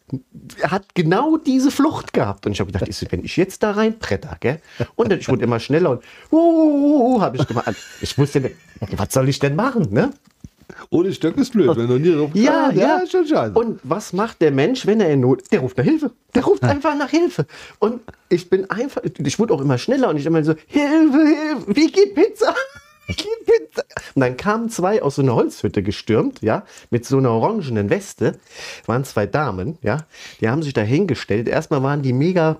hat genau diese Flucht gehabt. Und ich habe gedacht, ich so, wenn ich jetzt da reinbretter, gell? Und dann, ich wurde immer schneller und uh, habe ich gemacht. Ich wusste was soll ich denn machen, ne? Ohne Stöcke ist blöd, wenn du nie drauf Ja, Ah, ja. ist schon scheiße. Und was macht der Mensch, wenn er in Not Der ruft nach Hilfe. Der ruft einfach nach Hilfe. Und ich bin einfach, ich wurde auch immer schneller und ich immer so, Hilfe, Hilfe, wie geht Pizza? Wie geht Pizza? Und dann kamen zwei aus so einer Holzhütte gestürmt, ja, mit so einer orangenen Weste. Waren zwei Damen, ja, die haben sich da hingestellt. Erstmal waren die mega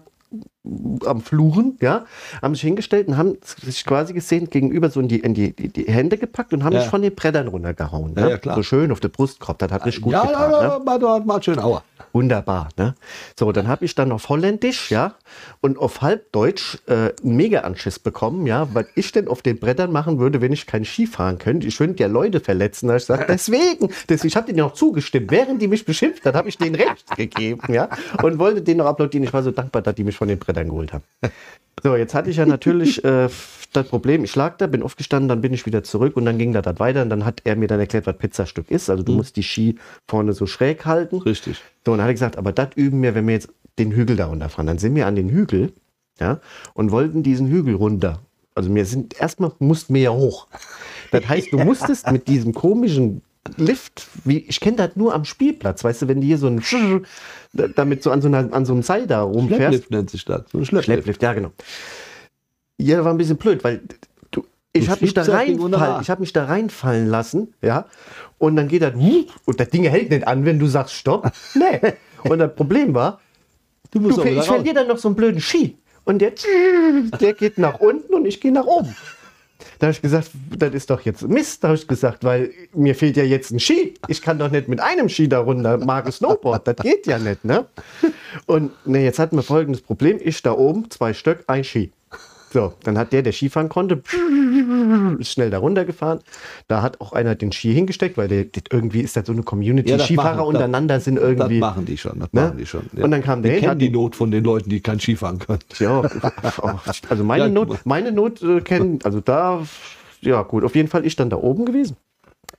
am Fluchen, ja, haben sich hingestellt und haben sich quasi gesehen gegenüber so in die, in die, die, die Hände gepackt und haben Ja. mich von den Brettern runtergehauen. Ja, ne? ja, klar. So schön auf der Brustkorb, das hat richtig gut ja, getan. ja, ne? ja, mal, mal, mal schön Aua. Wunderbar, ne? So, dann habe ich dann auf Holländisch, ja, und auf Halbdeutsch äh, einen Mega-Anschiss bekommen, ja, was ich denn auf den Brettern machen würde, wenn ich kein Ski fahren könnte. Ich würde ja Leute verletzen. Da ich gesagt, deswegen, deswegen, ich habe denen noch zugestimmt. Während die mich beschimpft hat, habe ich denen recht gegeben, ja, und wollte denen noch applaudieren. Ich war so dankbar, dass die mich von den Brettern geholt haben. So, jetzt hatte ich ja natürlich äh, das Problem, ich lag da, bin aufgestanden, dann bin ich wieder zurück und dann ging das weiter und dann hat er mir dann erklärt, was Pizzastück ist. Also du musst die Ski vorne so schräg halten. Richtig. So, und dann hat er gesagt, aber das üben wir, wenn wir jetzt den Hügel da runterfahren. Dann sind wir an den Hügel, ja, und wollten diesen Hügel runter. Also wir sind, erstmal mussten wir ja hoch. Das heißt, du musstest mit diesem komischen Lift, wie, ich kenne das nur am Spielplatz, weißt du, wenn die hier so ein damit so an so, einer, an so einem Seil da rumfährst. Schlepplift nennt sich das. So ein Schlepplift. Schlepplift, ja, genau. Ja, war ein bisschen blöd, weil du, ich Du habe mich da Arm. ich habe mich da reinfallen lassen, ja. Und dann geht das und das Ding hält nicht an, wenn du sagst Stopp. Nee. Und das Problem war, Du musst du, ich verliere dann noch so einen blöden Ski. Und der, der geht nach unten und ich gehe nach oben. Da habe ich gesagt, das ist doch jetzt Mist, habe ich gesagt, weil mir fehlt ja jetzt ein Ski. Ich kann doch nicht mit einem Ski da runter, mag Snowboard, das geht ja nicht, ne? Und ne, jetzt hatten wir folgendes Problem. Ich da oben, zwei Stück, ein Ski. So, dann hat der, der Skifahren konnte, ist schnell da runtergefahren. Da hat auch einer den Ski hingesteckt, weil der, der irgendwie ist das so eine Community. Ja, das Skifahrer machen- untereinander sind Das irgendwie. machen die schon, das Ne? machen die schon. Ja. Und dann kam der die hin, kennen die Not von den Leuten, die kein Skifahren können. Ja, also meine Ja, Not, meine Not äh, kennen, also da, ja gut, auf jeden Fall ich dann da oben gewesen,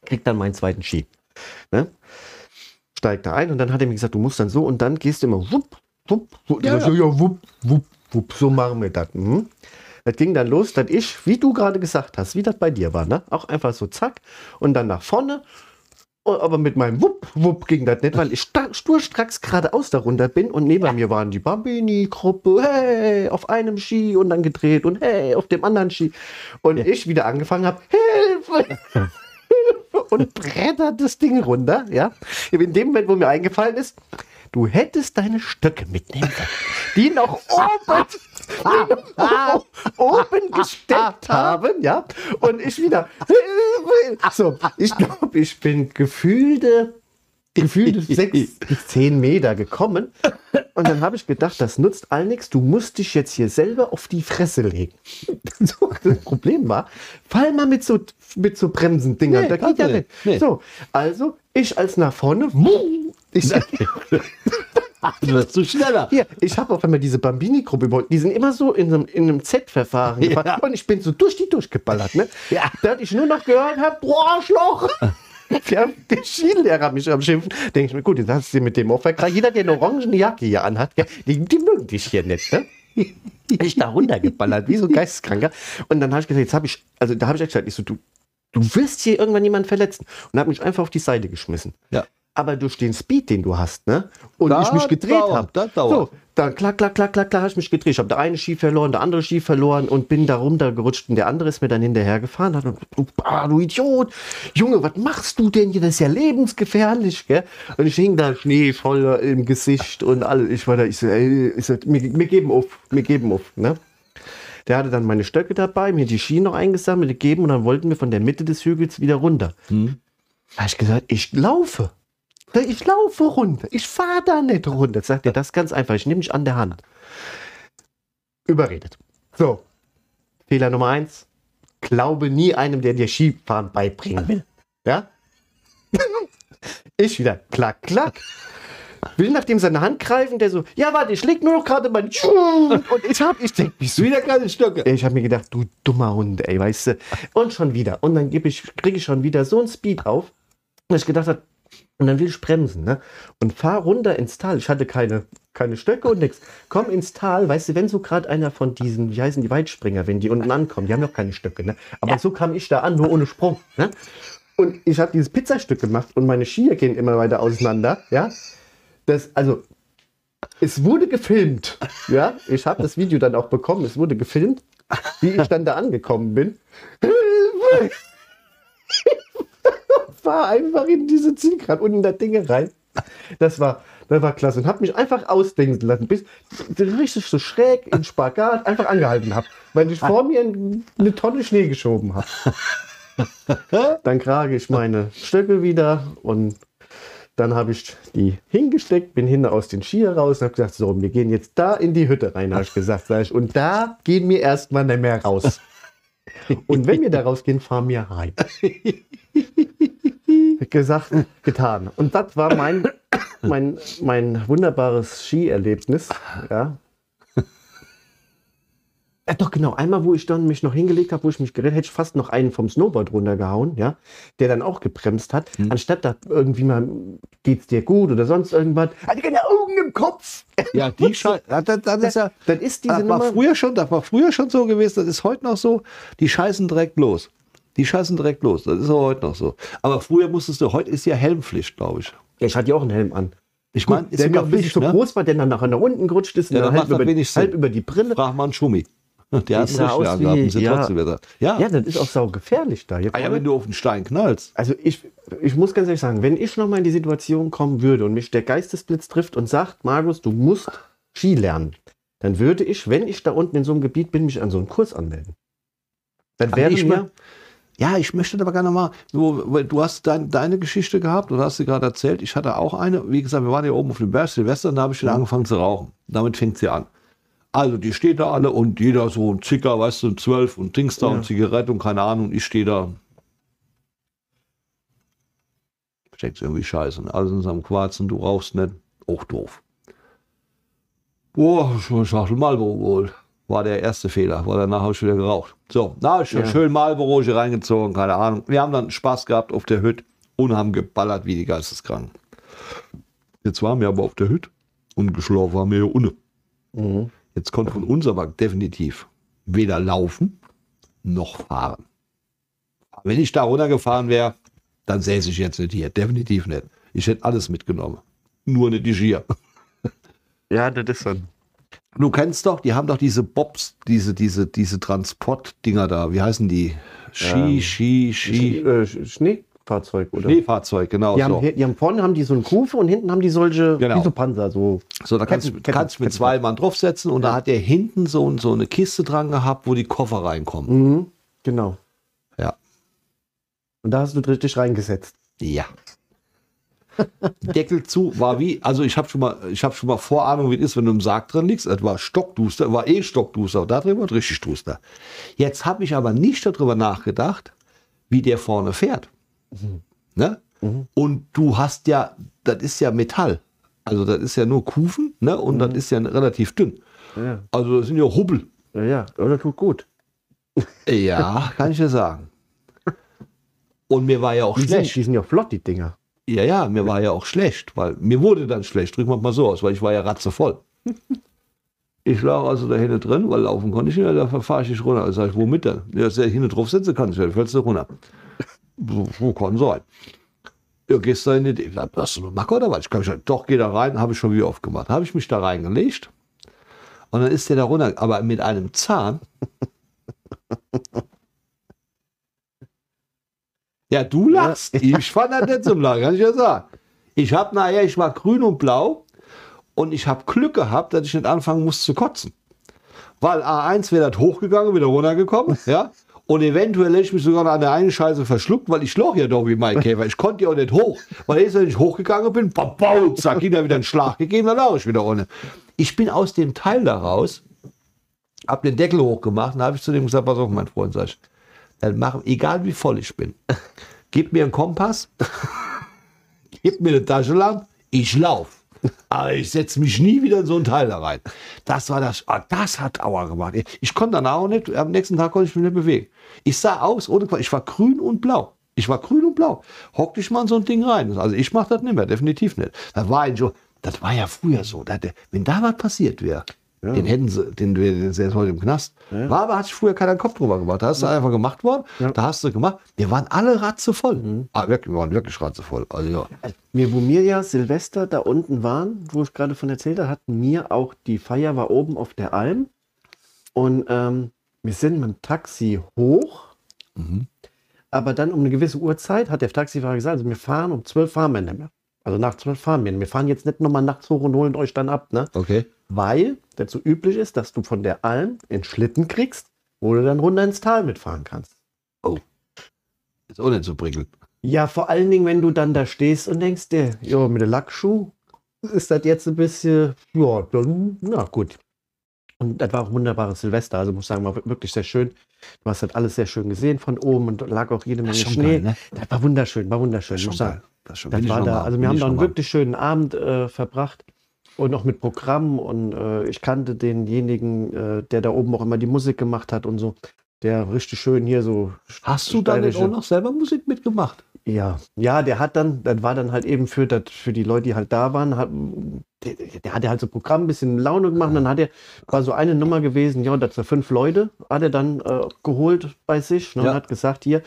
krieg dann meinen zweiten Ski. Ne? Steig da ein und dann hat er mir gesagt, du musst dann so und dann gehst du immer wupp, wupp, wupp. Ja, so, ja, wupp, wupp, wupp, so machen wir das. Mhm. Das ging dann los, dass ich, wie du gerade gesagt hast, wie das bei dir war, ne? Auch einfach so zack und dann nach vorne. Oh, Aber mit meinem Wupp, Wupp ging das nicht, weil ich sturstracks geradeaus da runter bin und neben mir waren die Bambini-Gruppe, hey, auf einem Ski und dann gedreht und hey, auf dem anderen Ski. Und ich wieder angefangen habe, Hilfe! Hilfe! und brettert das Ding runter, ja. In dem Moment, wo mir eingefallen ist, du hättest deine Stöcke mitnehmen können, die noch oben, die noch oben gesteckt haben, ja. Und ich wieder, so, ich glaube, ich bin gefühlte, gefühlte sechs bis zehn Meter gekommen. Und dann habe ich gedacht, das nutzt all nichts. Du musst dich jetzt hier selber auf die Fresse legen. So, das Problem war, fall mal mit so, mit so Bremsendingern. Nee, da geht ja nicht. Nee. So, also ich als nach vorne. Ich, Du wirst zu schneller. hier, ich habe auf einmal diese Bambini-Gruppe überholt. Die sind immer so in einem, in einem Z-Verfahren gefahren. Ja. Und ich bin so durch die durchgeballert. Ne? Ja. Da hatte ich nur noch gehört habe, boah, Arschloch. Ja, der Skilehrer mich am Schimpfen. Denke ich mir, gut, jetzt hast du sie mit dem auch. Jeder, der eine orangene Jacke hier anhat, die, die mögen dich hier nicht. Ne? Ich da runtergeballert, wie so ein Geisteskranker. Und dann habe ich gesagt, jetzt habe ich, also da habe ich gesagt, ich so, du, du wirst hier irgendwann jemanden verletzen. Und habe mich einfach auf die Seite geschmissen. Ja. Aber durch den Speed, den du hast, ne? Und Das ich mich gedreht habe. So, dann klack, klack, klack, klack, klack, habe ich mich gedreht. Ich habe der eine Ski verloren, der andere Ski verloren und bin da runtergerutscht und der andere ist mir dann hinterher gefahren. Hat, du, ah, du Idiot, Junge, was machst du denn hier? Das ist ja lebensgefährlich, gell? Und ich hing da Schnee voll im Gesicht und alles. Ich war da, ich so, ey, ich so, wir, wir geben auf, wir geben auf, ne? Der hatte dann meine Stöcke dabei, mir die Ski noch eingesammelt, gegeben und dann wollten wir von der Mitte des Hügels wieder runter. Hm. Da habe ich gesagt, ich laufe. Ich laufe runter. Ich fahre da nicht runter. Sagt er, das ganz einfach. Ich nehme dich an der Hand. Überredet. So. Fehler Nummer eins. Glaube nie einem, der dir Skifahren beibringen will. Ja? ich wieder. Klack, klack. Will nach dem seine Hand greifen, der so, ja, warte, ich leg nur noch gerade mein Schuh. Und ich hab, ich denk, bist du Wieder keine Stöcke. ich habe mir gedacht, du dummer Hund, ey, weißt du. Und schon wieder. Und dann gebe ich, kriege ich schon wieder so einen Speed auf, dass ich gedacht habe, und dann will ich bremsen, ne? Und fahr runter ins Tal. Ich hatte keine, keine Stöcke und nix. Komm ins Tal, weißt du, wenn so gerade einer von diesen, wie heißen die Weitspringer, wenn die unten ankommen, die haben noch keine Stöcke, ne? Aber so kam ich da an, nur ohne Sprung, ne? Und ich habe dieses Pizzastück gemacht und meine Skier gehen immer weiter auseinander, ja? Das, also, es wurde gefilmt. Ja, ich habe das Video dann auch bekommen. Es wurde gefilmt, wie ich dann da angekommen bin. Hilfe! war einfach in diese Zielgrad und in das Ding rein. Das war, das war klasse und habe mich einfach ausdenken lassen, bis richtig so schräg in Spagat einfach angehalten habe, weil ich vor mir eine Tonne Schnee geschoben habe. Dann krage ich meine Stöcke wieder und dann habe ich die hingesteckt, bin hinten aus den Skier raus und habe gesagt, so, wir gehen jetzt da in die Hütte rein, habe ich gesagt. Sag ich, und da gehen wir erstmal nicht mehr raus. Und wenn wir da rausgehen, fahren wir heim. Gesagt, getan. Und das war mein, mein, mein wunderbares Skierlebnis. Ja. Ja, doch, genau. Einmal, wo ich dann mich noch hingelegt habe, wo ich mich gerettet hätte ich fast noch einen vom Snowboard runtergehauen, ja, der dann auch gebremst hat. Anstatt da irgendwie mal, geht's dir gut oder sonst irgendwas, ich keine Augen im Kopf. Ja, die Scheiße. Das, das ist ja. Das ist diese Das war, Nummer. früher schon, das war früher schon so gewesen, das ist heute noch so. Die scheißen direkt los. Die scheißen direkt los. Das ist auch heute noch so. Aber früher musstest du, heute ist ja Helmpflicht, glaube ich. Ja, ich hatte ja auch einen Helm an. Ich meine, ist der mir Pflicht, zu ne? groß war, der dann nachher nach unten gerutscht ist und Ja, dann dann halb über, halb über die Brille. Frag mal einen Schummi. Der hat einen aus wie- sind ja. trotzdem wieder. Ja. Ja, das ist auch sau gefährlich da. Ah ja, wenn du auf den Stein knallst. Also ich, ich muss ganz ehrlich sagen, wenn ich noch mal in die Situation kommen würde und mich der Geistesblitz trifft und sagt, Markus, du musst Ski lernen, dann würde ich, wenn ich da unten in so einem Gebiet bin, mich an so einen Kurs anmelden. Dann Aber ich mir, Ja, ich möchte aber gerne mal, so, du hast dein, deine Geschichte gehabt oder hast sie gerade erzählt. Ich hatte auch eine, wie gesagt, wir waren ja oben auf dem Berg Silvester und da habe ich wieder angefangen zu rauchen. Damit fängt sie an. Also die steht da alle und jeder so ein Zicker, weißt du, Zwölf und Dings da Ja. und Zigarette und keine Ahnung. Und ich stehe da. Steckst irgendwie scheiße. Ne? Alles in seinem Quarzen, du rauchst nicht. Auch doof. Boah, schon eine Schachtel Marlboro geholt. War der erste Fehler, weil danach habe ich wieder geraucht. So, na, ich Ja. schön Marlboro reingezogen, keine Ahnung. Wir haben dann Spaß gehabt auf der Hütte und haben geballert wie die Geisteskranken. Jetzt waren wir aber auf der Hütte und geschlafen haben wir hier unten. Mhm. Jetzt konnte von uns aber definitiv weder laufen noch fahren. Wenn ich da runtergefahren wäre, dann säße ich jetzt nicht hier. Definitiv nicht. Ich hätte alles mitgenommen. Nur nicht die Skier. Ja, das ist dann. Du kennst doch, die haben doch diese Bobs, diese, diese, diese Transportdinger da. Wie heißen die? Ski, Ähm, Ski, Ski. Äh, Sch- Schneefahrzeug, oder? Schneefahrzeug, genau Die haben, so. he- die haben vorne haben die so eine Kufe und hinten haben die solche Genau. wie so Panzer, so. So, da kannst, Ketten- du kannst mit Ketten- zwei Mann draufsetzen und da hat der hinten so, so eine Kiste dran gehabt, wo die Koffer reinkommen. Mhm, genau. Ja. Und da hast du richtig reingesetzt. Ja. Deckel zu war wie, also ich habe schon mal, ich habe schon mal Vorahnung, wie es ist, wenn du im Sarg drin liegst. Es war stockduster, war eh stockduster, da drin war es richtig duster. Jetzt habe ich aber nicht darüber nachgedacht, wie der vorne fährt. Ne? Und du hast ja, das ist ja Metall. Also das ist ja nur Kufen, ne? Und das ist ja relativ dünn. Ja, Also das sind ja Hubbel. ja, ja. Oder tut gut. Ja, kann ich dir sagen. Und mir war ja auch Die schlecht. sind, die sind ja flott, die Dinger. Ja, ja, mir war ja auch schlecht, weil mir wurde dann schlecht, drücken wir mal so aus, weil ich war ja ratzevoll. Ich lag also da hinten drin, weil laufen konnte ich nicht, mehr, da fahre ich nicht runter. Da sag ich, womit denn? Ja, dass ich hinten drauf sitze, kann ich nicht, fällst du runter. So, so kann sein. Ja, gehst da in die, ich sag, hast du eine Macke oder was? Ich kann schon, doch, geh da rein, habe ich schon wie oft gemacht. Habe ich mich da reingelegt und dann ist der da runter, aber mit einem Zahn. Ja, du lachst. Ich fand das nicht zum Lachen, kann ich ja sagen. Ich habe nachher, ich war grün und blau und ich habe Glück gehabt, dass ich nicht anfangen muss zu kotzen. Weil A1 wäre das hochgegangen, wieder runtergekommen, ja. Und eventuell hätte ich mich sogar an der einen Scheiße verschluckt, weil ich loch ja doch wie mein Käfer. Ich konnte ja auch nicht hoch. Weil ich, wenn ich hochgegangen bin, bam, bam, zack, ihn da wieder einen Schlag gegeben, dann lag ich wieder ohne. Ich bin aus dem Teil da raus, hab den Deckel hochgemacht und habe ich zu dem gesagt, pass auf, mein Freund, sag ich, dann mach, egal wie voll ich bin, gib mir einen Kompass, gib mir eine Taschenlampe, ich lauf. Aber ich setze mich nie wieder in so ein Teil da rein. Das war das, ah, das hat Aua gemacht. Ich konnte danach auch nicht, am nächsten Tag konnte ich mich nicht bewegen. Ich sah aus, ohne Quatsch, ich war grün und blau. Ich war grün und blau. Hock dich mal in so ein Ding rein. Also ich mache das nicht mehr, definitiv nicht. Das war ein so, das war ja früher so. Da, der- wenn da was passiert wäre, den hätten sie, den, den, ist heute im Knast. War aber, hat sich früher keiner Kopf drüber gemacht. Da hast du einfach gemacht worden, da hast du gemacht. Wir waren alle ratzevoll. Ah, wirklich, wir waren wirklich ratzevoll. Also ja. Wir, wo wir ja Silvester da unten waren, wo ich gerade von erzählt habe, hatten wir auch die Feier war oben auf der Alm. Und ähm, wir sind mit dem Taxi hoch. Aber dann um eine gewisse Uhrzeit hat der Taxifahrer gesagt, also wir fahren um 12 fahren wir nicht mehr. Also nach 12 fahren wir. Wir fahren jetzt nicht nochmal nachts hoch und holen euch dann ab, ne? Okay. Weil dazu üblich ist, dass du von der Alm in Schlitten kriegst, wo du dann runter ins Tal mitfahren kannst. Ist auch nicht so prickelnd. Ja, vor allen Dingen, wenn du dann da stehst und denkst dir, ja, mit der Lackschuh ist das jetzt ein bisschen, ja, dann, na gut. Und das war auch ein wunderbares Silvester, also muss ich sagen, war wirklich sehr schön. Du hast das alles sehr schön gesehen von oben und lag auch jede Menge Schnee. ne? Das war wunderschön, war wunderschön. Das muss sagen. geil. Das, Das war da, mal. also wir haben ich da einen mal. wirklich schönen Abend äh, verbracht und auch mit Programm und äh, ich kannte denjenigen, äh, der da oben auch immer die Musik gemacht hat und so, der richtig schön hier so. Hast du dann auch noch selber Musik mitgemacht? Ja, ja, der hat dann, das war dann halt eben für, das, für die Leute, die halt da waren, hat, der, der hat ja halt so Programm ein bisschen Laune gemacht. Und dann hat er, war so eine Nummer gewesen, ja, dass er fünf Leute hat er dann äh, geholt bei sich ne, Ja. und hat gesagt, hier,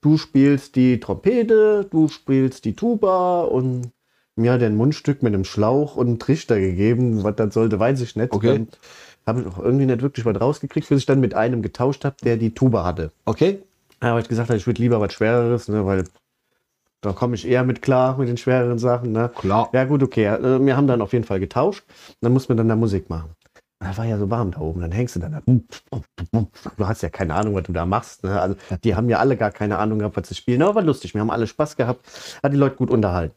du spielst die Trompete, du spielst die Tuba und mir hat er ein Mundstück mit einem Schlauch und einen Trichter gegeben. Was das sollte, weiß ich nicht. Okay. Habe ich auch irgendwie nicht wirklich was rausgekriegt, bis ich dann mit einem getauscht habe, der die Tuba hatte. Okay. Aber ich gesagt habe, ich würde lieber was Schwereres, ne, weil da komme ich eher mit klar mit den schwereren Sachen. Ne? Klar. Ja, gut, okay. Äh, Wir haben dann auf jeden Fall getauscht. Dann muss man dann da Musik machen. Da war ja so warm da oben. Dann hängst du dann da. Du hast ja keine Ahnung, was du da machst. Ne? Also, die haben ja alle gar keine Ahnung gehabt, was sie spielen. Aber war lustig. Wir haben alle Spaß gehabt. Hat die Leute gut unterhalten.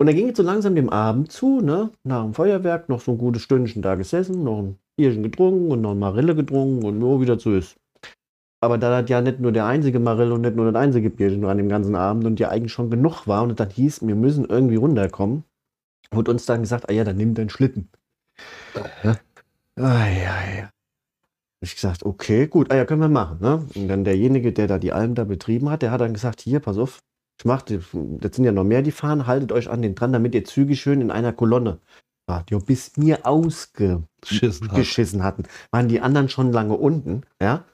Und dann ging es so langsam dem Abend zu, ne? Nach dem Feuerwerk noch so ein gutes Stündchen da gesessen, noch ein Bierchen getrunken und noch eine Marille getrunken und nur wieder zu ist. Aber da das ja nicht nur der einzige Marille und nicht nur das einzige Bierchen an dem ganzen Abend und ja eigentlich schon genug war und dann hieß, wir müssen irgendwie runterkommen, wurde uns dann gesagt, ah ja, dann nimm deinen Schlitten. Ah, ja, ja. Ich gesagt, okay, gut, ah ja, können wir machen. Ne? Und dann derjenige, der da die Alm da betrieben hat, der hat dann gesagt, hier, pass auf, ich mach, das sind ja noch mehr, die fahren, haltet euch an den dran, damit ihr zügig schön in einer Kolonne fahrt. Jo, bis mir ausgeschissen Schissen hat. geschissen hatten, waren die anderen schon lange unten, ja.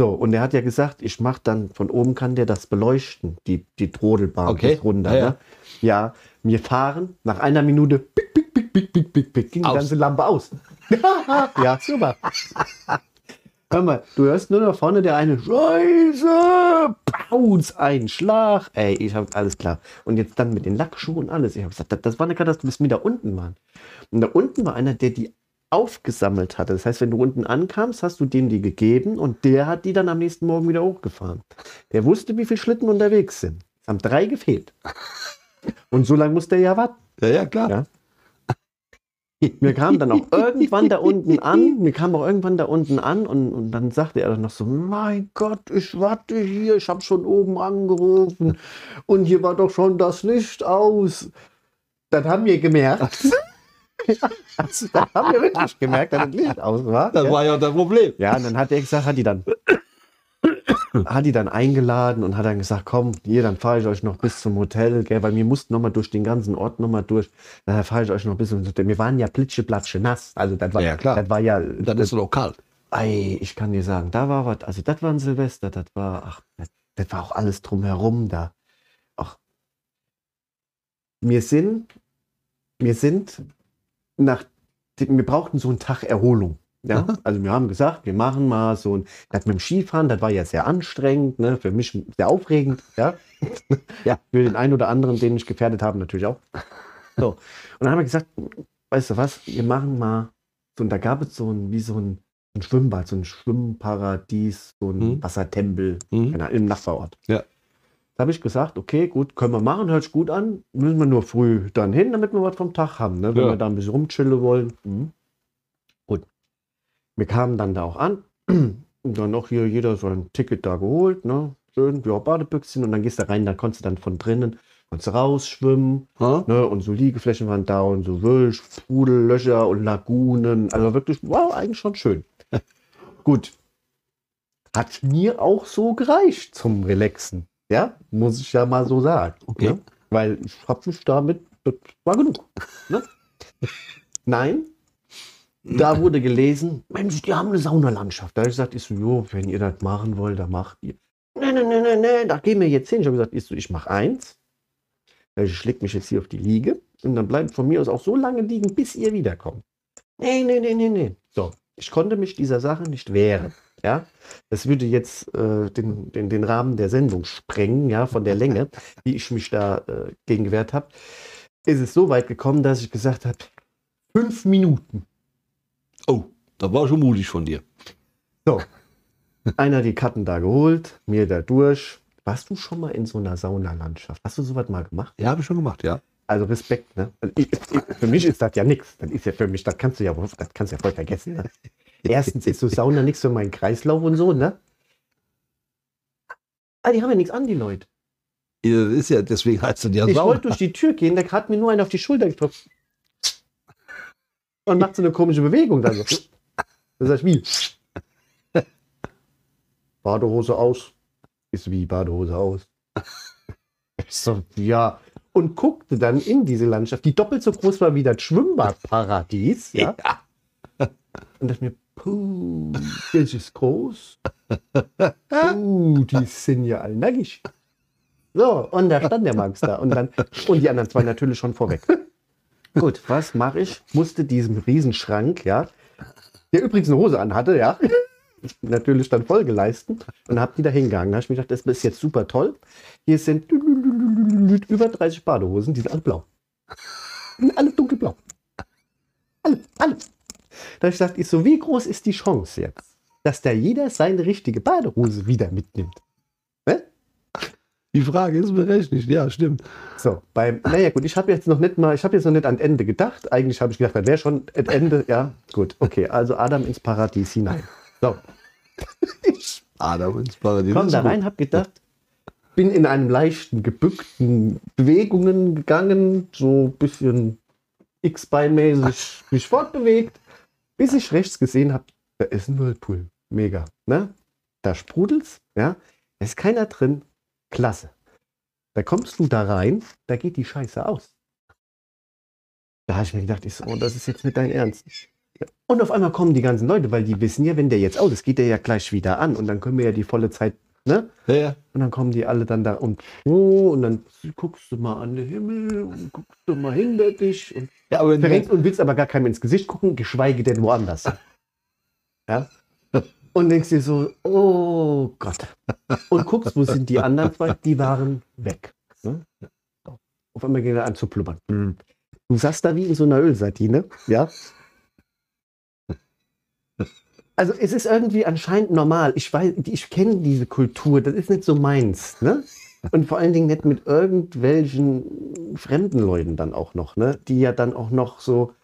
So, und er hat ja gesagt, ich mach dann, von oben kann der das beleuchten, die, die Trodelbahn Okay, bis runter. ja, ja. Ne? ja, wir fahren, nach einer Minute, pick, pick, pick, pick, pick, pick, pick, ging die Aus. ganze Lampe aus. ja, super. Hör mal, du hörst nur noch vorne der eine Scheiße, Pauz, ein Schlag. Ey, ich hab alles klar. Und jetzt dann mit den Lackschuhen und alles. Ich habe gesagt, das, das war eine Katastrophe, bis wir da unten waren. Und da unten war einer, der die aufgesammelt hatte. Das heißt, wenn du unten ankamst, hast du dem die gegeben und der hat die dann am nächsten Morgen wieder hochgefahren. Der wusste, wie viele Schlitten unterwegs sind. Es haben drei gefehlt. Und so lange musste er ja warten. Ja, ja, klar. Ja. Wir kamen dann auch irgendwann da unten an. Wir kamen auch irgendwann da unten an und, und dann sagte er dann noch so: Mein Gott, ich warte hier, ich habe schon oben angerufen und hier war doch schon das Licht aus. Dann haben wir gemerkt. Ja, also, dann haben wir wirklich gemerkt, dass das Licht aus war. Das ja. war ja das Problem. Ja, und dann hat er gesagt, hat die dann, hat die dann eingeladen und hat dann gesagt, komm, hier, dann fahre ich euch noch bis zum Hotel, gell, weil wir mussten noch mal durch den ganzen Ort noch mal durch. Dann fahre ich euch noch bis zum Hotel. Wir waren ja plitsche, platsche, nass. Also das war Ja, klar. Das war ja, Dann ist es kalt. Ei, ich kann dir sagen, da war was, also das war ein Silvester, das war, ach, das, das war auch alles drumherum da. Ach, wir sind, wir sind nach, wir brauchten so einen Tag Erholung. Ja, also wir haben gesagt, wir machen mal so ein, das mit dem Skifahren, das war ja sehr anstrengend, ne, für mich sehr aufregend, ja. Ja. Für den einen oder anderen, den ich gefährdet habe, natürlich auch. So. Und dann haben wir gesagt, weißt du was, wir machen mal, so, und da gab es so ein, wie so ein, ein Schwimmbad, so ein Schwimmparadies, so ein Mhm. Wassertempel, Mhm. Ahnung, im Nachbarort. Ja. Da habe ich gesagt, okay, gut, können wir machen, hört sich gut an, müssen wir nur früh dann hin, damit wir was vom Tag haben, ne? wenn Ja. wir da ein bisschen rumchillen wollen. Mhm. Gut. Wir kamen dann da auch an und dann auch hier jeder so ein Ticket da geholt, ne? schön, ja, Badebüchschen und dann gehst du rein, da konntest du dann von drinnen, konntest rausschwimmen, Ha? Ne, und so Liegeflächen waren da und so Wölsch, Sprudellöcher und Lagunen. Also wirklich, wow, eigentlich schon schön. Gut. Hat mir auch so gereicht zum Relaxen. Ja, muss ich ja mal so sagen. Okay. Ne? Weil ich habe mich damit, das war genug. Ne? Nein, da wurde gelesen, Mensch, die haben eine Saunalandschaft. Da habe ich gesagt, ich so, jo, wenn ihr das machen wollt, dann macht ihr. Nee, nee, nee, nee, nee, da gehen wir jetzt hin. Ich habe gesagt, ich, so, ich mache eins. Ich schlägt mich jetzt hier auf die Liege und dann bleibt von mir aus auch so lange liegen, bis ihr wiederkommt. Nee, nee, nee, nee, nee. So, ich konnte mich dieser Sache nicht wehren. Ja, das würde jetzt äh, den, den, den Rahmen der Sendung sprengen, ja, von der Länge, wie ich mich da äh, gegen gewehrt habe. Ist es so weit gekommen, dass ich gesagt habe, fünf Minuten. Oh, das war schon mutig von dir. So, einer die Karten da geholt, mir da durch. Warst du schon mal in so einer Saunalandschaft? Hast du sowas mal gemacht? Ja, habe ich schon gemacht, ja. Also Respekt, ne? Also ich, ich, für mich ist das ja nichts. Das ist ja für mich, das kannst du ja, das kannst du ja voll vergessen. Ne? Erstens ist so Sauna nichts für meinen Kreislauf und so, ne? Ah, die haben ja nichts an, die Leute. Das ist ja, deswegen heißt es ja Ich Sauna. wollte durch die Tür gehen, da hat mir nur einer auf die Schulter getroffen. Und macht so eine komische Bewegung dann so. Da sag ich, wie? Badehose aus. Ist wie Badehose aus. Ich so, ja. Und guckte dann in diese Landschaft, die doppelt so groß war wie das Schwimmbadparadies. Ja. Und dachte mir, puh, das ist groß. Puh, die sind ja all nackig. So, und da stand der Max da. Und, dann, und die anderen zwei natürlich schon vorweg. Gut, was mache ich? Musste diesem Riesenschrank, ja, der übrigens eine Hose anhatte, ja, natürlich dann voll geleisten und habe die da hingehangen. Da habe ich mir gedacht, das ist jetzt super toll. Hier sind über 30 Badehosen, die sind alle blau. Die sind alle dunkelblau. Alle, alle. Da habe ich gesagt, ist so, wie groß ist die Chance jetzt, dass da jeder seine richtige Badehose wieder mitnimmt? Ne? Die Frage ist berechtigt, ja, stimmt. So, beim, naja gut, ich habe jetzt noch nicht mal, ich habe jetzt noch nicht an Ende gedacht. Eigentlich habe ich gedacht, das wäre schon das Ende. Ja, gut, okay. Also Adam ins Paradies hinein. So, Adam ins Paradies. komm da rein, hab gedacht, bin in einem leichten, gebückten Bewegungen gegangen, so ein bisschen X-Bein-mäßig mich fortbewegt, bis ich rechts gesehen habe, da ist ein Whirlpool. Mega, ne? Da sprudelt's, ja? Da ist keiner drin. Klasse. Da kommst du da rein, da geht die Scheiße aus. Da habe ich mir gedacht, ich so, oh, das ist jetzt nicht dein Ernst. Und auf einmal kommen die ganzen Leute, weil die wissen ja, wenn der jetzt aus ist, geht der ja gleich wieder an und dann können wir ja die volle Zeit, ne? Ja, ja. Und dann kommen die alle dann da und oh, und dann guckst du mal an den Himmel und guckst du mal hinter dich und ja aber verrenkst und willst aber gar keinem ins Gesicht gucken, geschweige denn woanders. Ja? Und denkst dir so, oh Gott. Und guckst, wo sind die anderen zwei? Die waren weg. Ne? Auf einmal geht er an zu blubbern. Hm. Du saßt da wie in so einer Ölsardine, ja? Also es ist irgendwie anscheinend normal. Ich weiß, ich kenne diese Kultur, das ist nicht so meins, ne? Und vor allen Dingen nicht mit irgendwelchen fremden Leuten dann auch noch, ne? Die ja dann auch noch so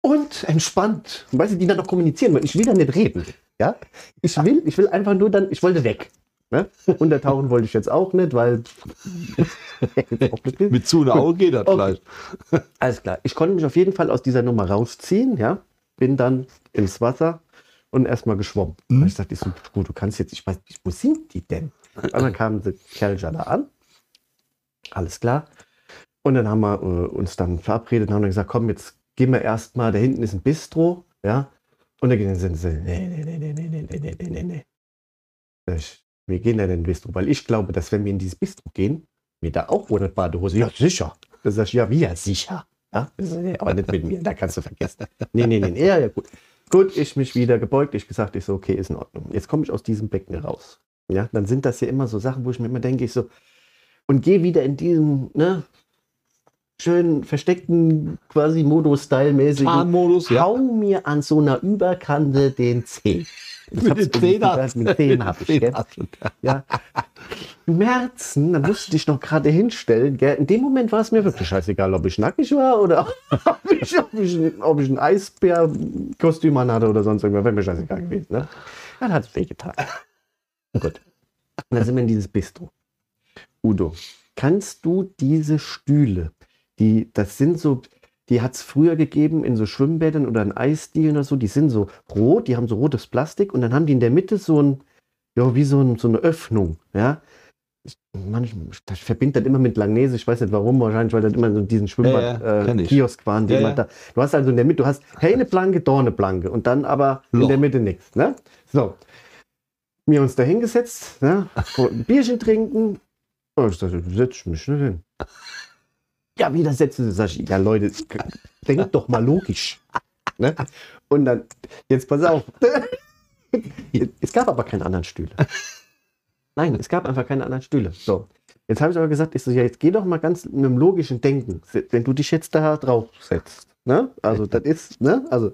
und entspannt, weißt du, die dann noch kommunizieren wollen. Ich will da nicht reden, ja? Ich will, ich will einfach nur dann, ich wollte weg. Ne? Untertauchen wollte ich jetzt auch nicht, weil mit zu einer Auge geht das Okay. vielleicht. alles klar. Ich konnte mich auf jeden Fall aus dieser Nummer rausziehen, ja. Bin dann ins Wasser und erstmal geschwommen. Mhm. Ich dachte, ich so, gut, du kannst jetzt, ich weiß nicht, wo sind die denn? Und dann kamen die Kerlja da an. Alles klar. Und dann haben wir äh, uns dann verabredet und haben dann gesagt, komm, jetzt gehen wir erstmal, da hinten ist ein Bistro, ja. Und dann gehen sie, nee, nee, nee, nee, nee, nee, nee, nee, nee, nee, Ich, wir gehen da in den Bistro, weil ich glaube, dass wenn wir in dieses Bistro gehen, wir da auch ohne Badehose, ja sicher. Da sag ich, ja, wie, ja, sicher. Ja, aber nicht mit mir, da kannst du vergessen. Nee, nee, nee, nee, ja, ja, gut. Gut, ich mich wieder gebeugt, ich gesagt, ich so, okay, ist in Ordnung. Jetzt komme ich aus diesem Becken raus. Ja, dann sind das ja immer so Sachen, wo ich mir immer denke, ich so, und gehe wieder in diesem, ne, schön versteckten, quasi Modo-Style-mäßigen, Fahnenmodus, ja. hau mir an so einer Überkante den Zeh. Mit den hast Mit Zehen hab ich, gell? Ja. Schmerzen, da musste ich dich noch gerade hinstellen. Gell? In dem Moment war es mir wirklich scheißegal, ob ich nackig war oder ob ich, ob ich, ein- ob ich ein Eisbär-Kostüm anhatte oder sonst irgendwas. Wäre mir scheißegal gewesen. Ne? Dann hat es wehgetan. Gut. Und dann sind wir in dieses Bistro. Udo, kannst du diese Stühle, die, das sind so, die hat es früher gegeben in so Schwimmbädern oder in Eisdielen oder so, die sind so rot, die haben so rotes Plastik und dann haben die in der Mitte so ein, ja, wie so, ein, so eine Öffnung, ja. Ich, manchmal, das verbindet das immer mit Langnese, ich weiß nicht warum, wahrscheinlich, weil das immer so diesen Ja, ja, kenn äh, ich. Waren, die Ja, ja. da. Du hast also in der Mitte, du hast helle Planke, Dorne Planke und dann aber in Loch. der Mitte nichts, ne? So. Wir uns da hingesetzt, ne? ein Bierchen trinken. Oh, ich dachte, setz ich mich nicht hin. Ja, wieder sie, sag ich, ja Leute, denkt doch mal logisch. Ne? Und dann, jetzt pass auf. Es gab aber keine anderen Stühle. Nein, es gab einfach keine anderen Stühle. So. Jetzt habe ich aber gesagt, ich so, ja, jetzt geh doch mal ganz mit dem logischen Denken, wenn du dich jetzt da drauf setzt. Ne? Also, das ist, ne? Also,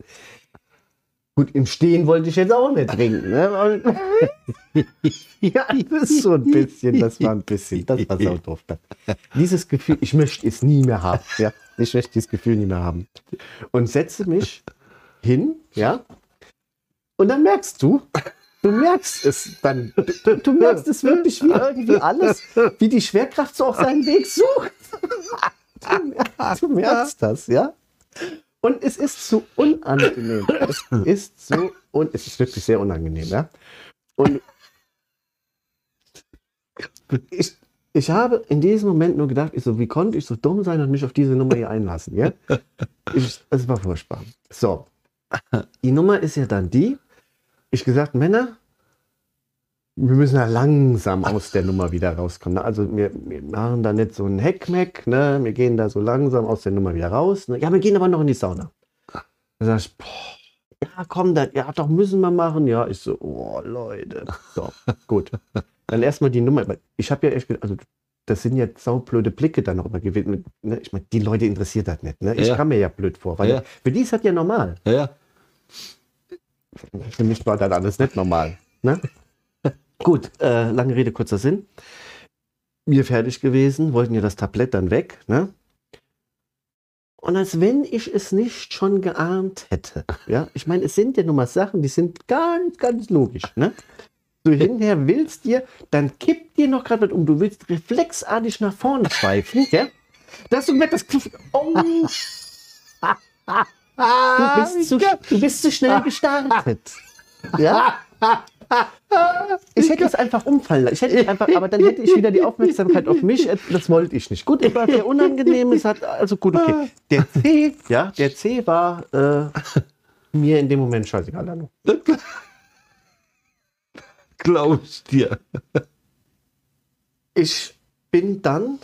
gut, im Stehen wollte ich jetzt auch nicht trinken. Ne? ja, das ist so ein bisschen, das war ein bisschen, das war so doof. Dieses Gefühl, ich möchte es nie mehr haben. Ja? Ich möchte dieses Gefühl nie mehr haben. Und setze mich hin, ja, und dann merkst du, du merkst es dann, du, du merkst es wirklich, wie irgendwie alles, wie die Schwerkraft so auch seinen Weg sucht. Du, mer- du merkst das, ja. Und es ist so unangenehm. Es ist so, und es ist wirklich sehr unangenehm, ja. Und ich, ich habe in diesem Moment nur gedacht, ich so, wie konnte ich so dumm sein und mich auf diese Nummer hier einlassen, ja? Ich, es war furchtbar. So. Die Nummer ist ja dann die, ich gesagt, Männer, wir müssen ja langsam aus der Nummer wieder rauskommen. Ne? Also wir, wir machen da nicht so ein Heckmeck, ne? wir gehen da so langsam aus der Nummer wieder raus. Ne? Ja, wir gehen aber noch in die Sauna. Da sag ich, boah, ja komm, das, ja doch, müssen wir machen. Ja, ich so, oh Leute. So, gut. Dann erstmal die Nummer. Ich habe ja echt, also das sind ja saublöde Blicke dann noch immer gewesen. Ne? Ich meine, die Leute interessiert das nicht. Ne? Ich Ja. kam mir ja blöd vor, weil Ja. für die ist das ja normal. Ja. Für mich war das alles nicht normal. Ne? Gut, äh, lange Rede, kurzer Sinn. wir fertig gewesen, wollten ja das Tablett dann weg, ne? Und als wenn ich es nicht schon geahnt hätte. Ja, ich meine, es sind ja nun mal Sachen, die sind ganz, ganz logisch, ne? Du hinterher willst dir, dann kippt dir noch gerade was um, du willst reflexartig nach vorne schweifen, ja? Dass du merkst, das oh, du, bist zu, du bist zu schnell gestartet. Ja? Ich hätte es einfach umfallen lassen. Ich hätte einfach, aber dann hätte ich wieder die Aufmerksamkeit auf mich. Das wollte ich nicht. Gut, es war sehr unangenehm. Es hat also gut, okay. Der C, ja, der C war äh, mir in dem Moment scheißegal. Glaube ich dir. Ich bin dann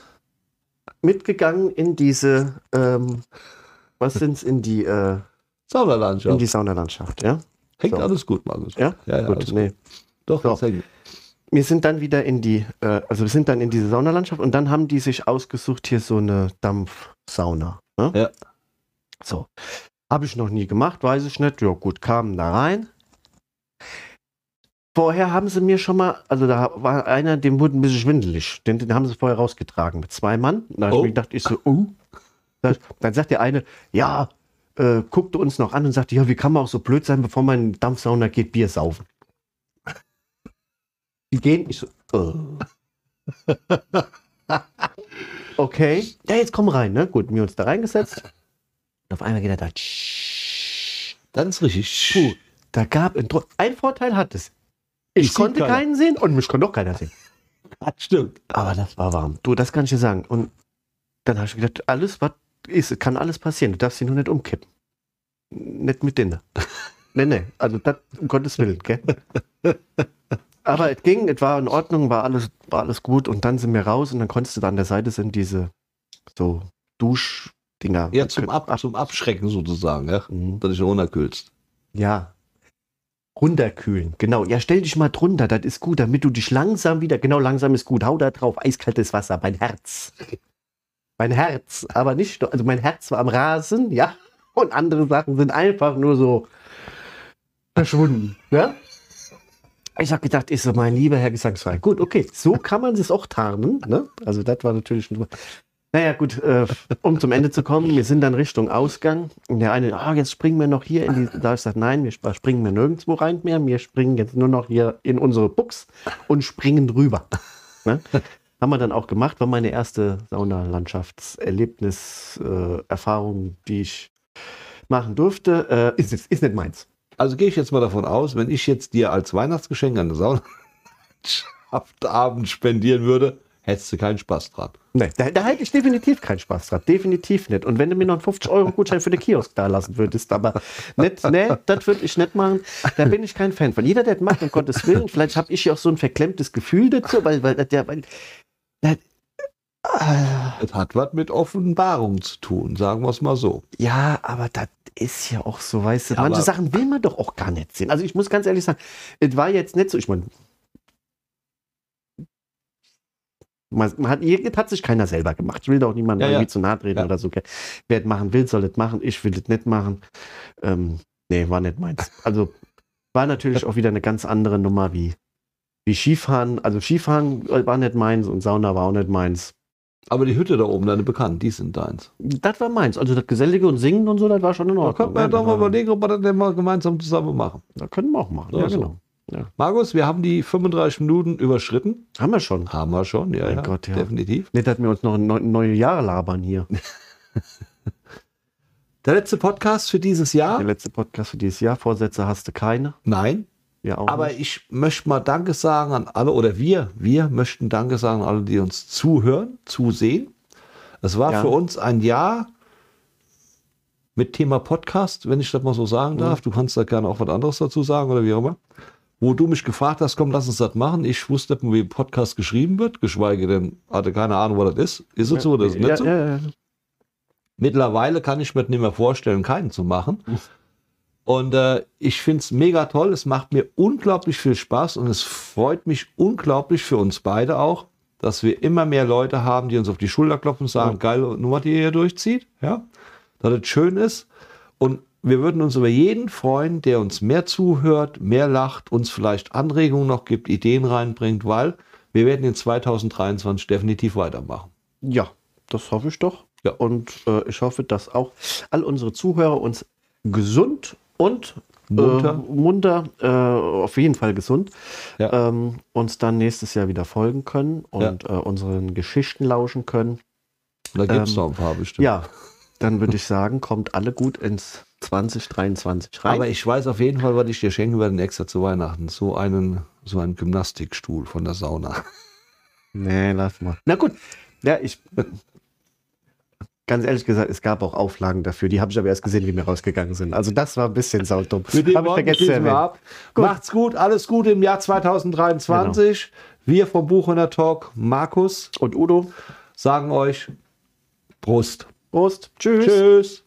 mitgegangen in diese, ähm, was sind's, in die, äh, in Saunalandschaft. die Saunalandschaft, ja. Hängt so. alles gut, Markus. Ja, ja, ja gut, alles nee. gut. Doch, So. das hängt. Wir sind dann wieder in die, äh, also wir sind dann in diese Saunalandschaft und dann haben die sich ausgesucht, hier so eine Dampfsauna. Ne? Ja. So. Habe ich noch nie gemacht, weiß ich nicht. Ja, gut, kamen da rein. Vorher haben sie mir schon mal, also da war einer, dem wurde ein bisschen schwindelig. Den, den haben sie vorher rausgetragen mit zwei Mann. Da habe Oh. ich mir gedacht, ich so. Da- Dann sagt der eine, ja, äh, guckte uns noch an und sagte, ja, wie kann man auch so blöd sein, bevor man in die Dampfsauna geht, Bier saufen. Die gehen, ich so, äh. Okay. Ja, jetzt komm rein, ne? Gut, wir uns da reingesetzt. Und auf einmal geht er da. tsch. Dann ist richtig. Puh, da gab ein, ein Vorteil hat es. Ich, Ich konnte keiner. keinen sehen und mich konnte auch keiner sehen. Das stimmt. Aber das war warm. Du, das kann ich dir sagen. Und dann habe ich gedacht, alles, was ist, kann alles passieren. Du darfst sie nur nicht umkippen. Nicht mit denen. nee, nee. Also das, um Gottes Willen, gell? Aber es ging, es war in Ordnung, war alles, war alles gut. Und dann sind wir raus und dann konntest du da an der Seite sind diese so Duschdinger. Ja, zum, Ab zum Abschrecken sozusagen, ja. Mhm. Dass du dich runterkühlst. Ja. Runterkühlen, genau. Ja, stell dich mal drunter, das ist gut, damit du dich langsam wieder, genau, langsam ist gut. Hau da drauf, eiskaltes Wasser, mein Herz. Mein Herz, aber nicht, also mein Herz war am Rasen, ja, und andere Sachen sind einfach nur so verschwunden, ja. Ich habe gedacht, ich so, mein lieber Herr Gesangsverein. Gut, okay, so kann man es auch tarnen, ne? Also das war natürlich nur. Naja, gut, äh, um zum Ende zu kommen, wir sind dann Richtung Ausgang. Und der eine, ah, jetzt springen wir noch hier in die. Da ich gesagt, nein, wir sp- springen wir nirgendwo rein mehr. Wir springen jetzt nur noch hier in unsere Buchs und springen drüber. Ne? Haben wir dann auch gemacht, war meine erste Saunalandschaftserlebnis, äh, Erfahrung, die ich machen durfte. Äh, ist, ist, nicht meins. Also gehe ich jetzt mal davon aus, wenn ich jetzt dir als Weihnachtsgeschenk eine Saunalandschaft spendieren würde, hättest du keinen Spaß dran. Nee, da, da hätte ich definitiv keinen Spaß dran. Definitiv nicht. Und wenn du mir noch einen 50-Euro-Gutschein für den Kiosk da lassen würdest, aber nicht, nee, das würde ich nicht machen. Da bin ich kein Fan von. Jeder, der das macht, um Gottes Willen, vielleicht habe ich ja auch so ein verklemmtes Gefühl dazu, weil, weil der, weil, der, ah, Es hat was mit Offenbarung zu tun, sagen wir es mal so. ja, aber das ist ja auch so, weißt du, Ja, manche Sachen will man doch auch gar nicht sehen. Also ich muss ganz ehrlich sagen, es war jetzt nicht so, ich meine, man, man hat, hat sich keiner selber gemacht. Ich will doch niemandem Ja, ja. irgendwie zu nahe treten Ja. oder so. Wer es machen will, soll es machen. Ich will es nicht machen. Ähm, nee, war nicht meins. Also war natürlich auch wieder eine ganz andere Nummer wie, wie Skifahren. Also Skifahren war nicht meins und Sauna war auch nicht meins. Aber die Hütte da oben, deine Bekannten, die sind deins. Das war meins. Also das Gesellige und Singen und so, das war schon in Da Ordnung. könnte man ja ne? doch mal überlegen, ob wir das denn mal gemeinsam zusammen machen. Da können wir auch machen. Ja, so. genau. Markus, wir haben die 35 Minuten überschritten. Haben wir schon. Haben wir schon, ja, Mein ja, Gott, ja. definitiv. Nicht, dass wir uns noch neu, neue Jahre labern hier. Der letzte Podcast für dieses Jahr? Der letzte Podcast für dieses Jahr. Vorsätze hast du keine. Nein, Ja, aber nicht. ich möchte mal Danke sagen an alle, oder wir, wir möchten Danke sagen an alle, die uns zuhören, zusehen. Es war Ja. für uns ein Jahr mit Thema Podcast, wenn ich das mal so sagen darf. Du kannst da gerne auch was anderes dazu sagen oder wie auch immer. Wo du mich gefragt hast, komm, lass uns das machen. Ich wusste nicht, wie Podcast geschrieben wird, geschweige denn, hatte keine Ahnung, was das ist. Ist es so oder ist es nicht ja, so? ja, ja. Mittlerweile kann ich mir nicht mehr vorstellen, keinen zu machen. Und äh, ich finde es mega toll. Es macht mir unglaublich viel Spaß und es freut mich unglaublich für uns beide auch, dass wir immer mehr Leute haben, die uns auf die Schulter klopfen und sagen, geile Nummer, die ihr hier durchzieht. Ja? Dass es schön ist. Und wir würden uns über jeden freuen, der uns mehr zuhört, mehr lacht, uns vielleicht Anregungen noch gibt, Ideen reinbringt, weil wir werden in 2023 definitiv weitermachen. Ja, das hoffe ich doch. Ja. Und äh, ich hoffe, dass auch all unsere Zuhörer uns gesund und Munter. äh, munter äh, auf jeden Fall gesund, Ja. ähm, uns dann nächstes Jahr wieder folgen können und äh, unseren Geschichten lauschen können. Da gibt es Ähm, noch ein paar bestimmt. Ja, dann würde ich sagen, kommt alle gut ins 2023 rein. Aber ich weiß auf jeden Fall, was ich dir schenken werde extra zu Weihnachten. So einen, so einen Gymnastikstuhl von der Sauna. nee, lass mal. Na gut, ja, ich. Ganz ehrlich gesagt, es gab auch Auflagen dafür. Die habe ich aber erst gesehen, wie wir rausgegangen sind. Also das war ein bisschen saudumm. Mit dem Hab ich vergessen zu erwähnen. ab. Macht's gut, alles Gute im Jahr 2023. Wir vom Buchhörner Talk, Markus, Und Udo, sagen euch Prost. Prost. Tschüss. Tschüss.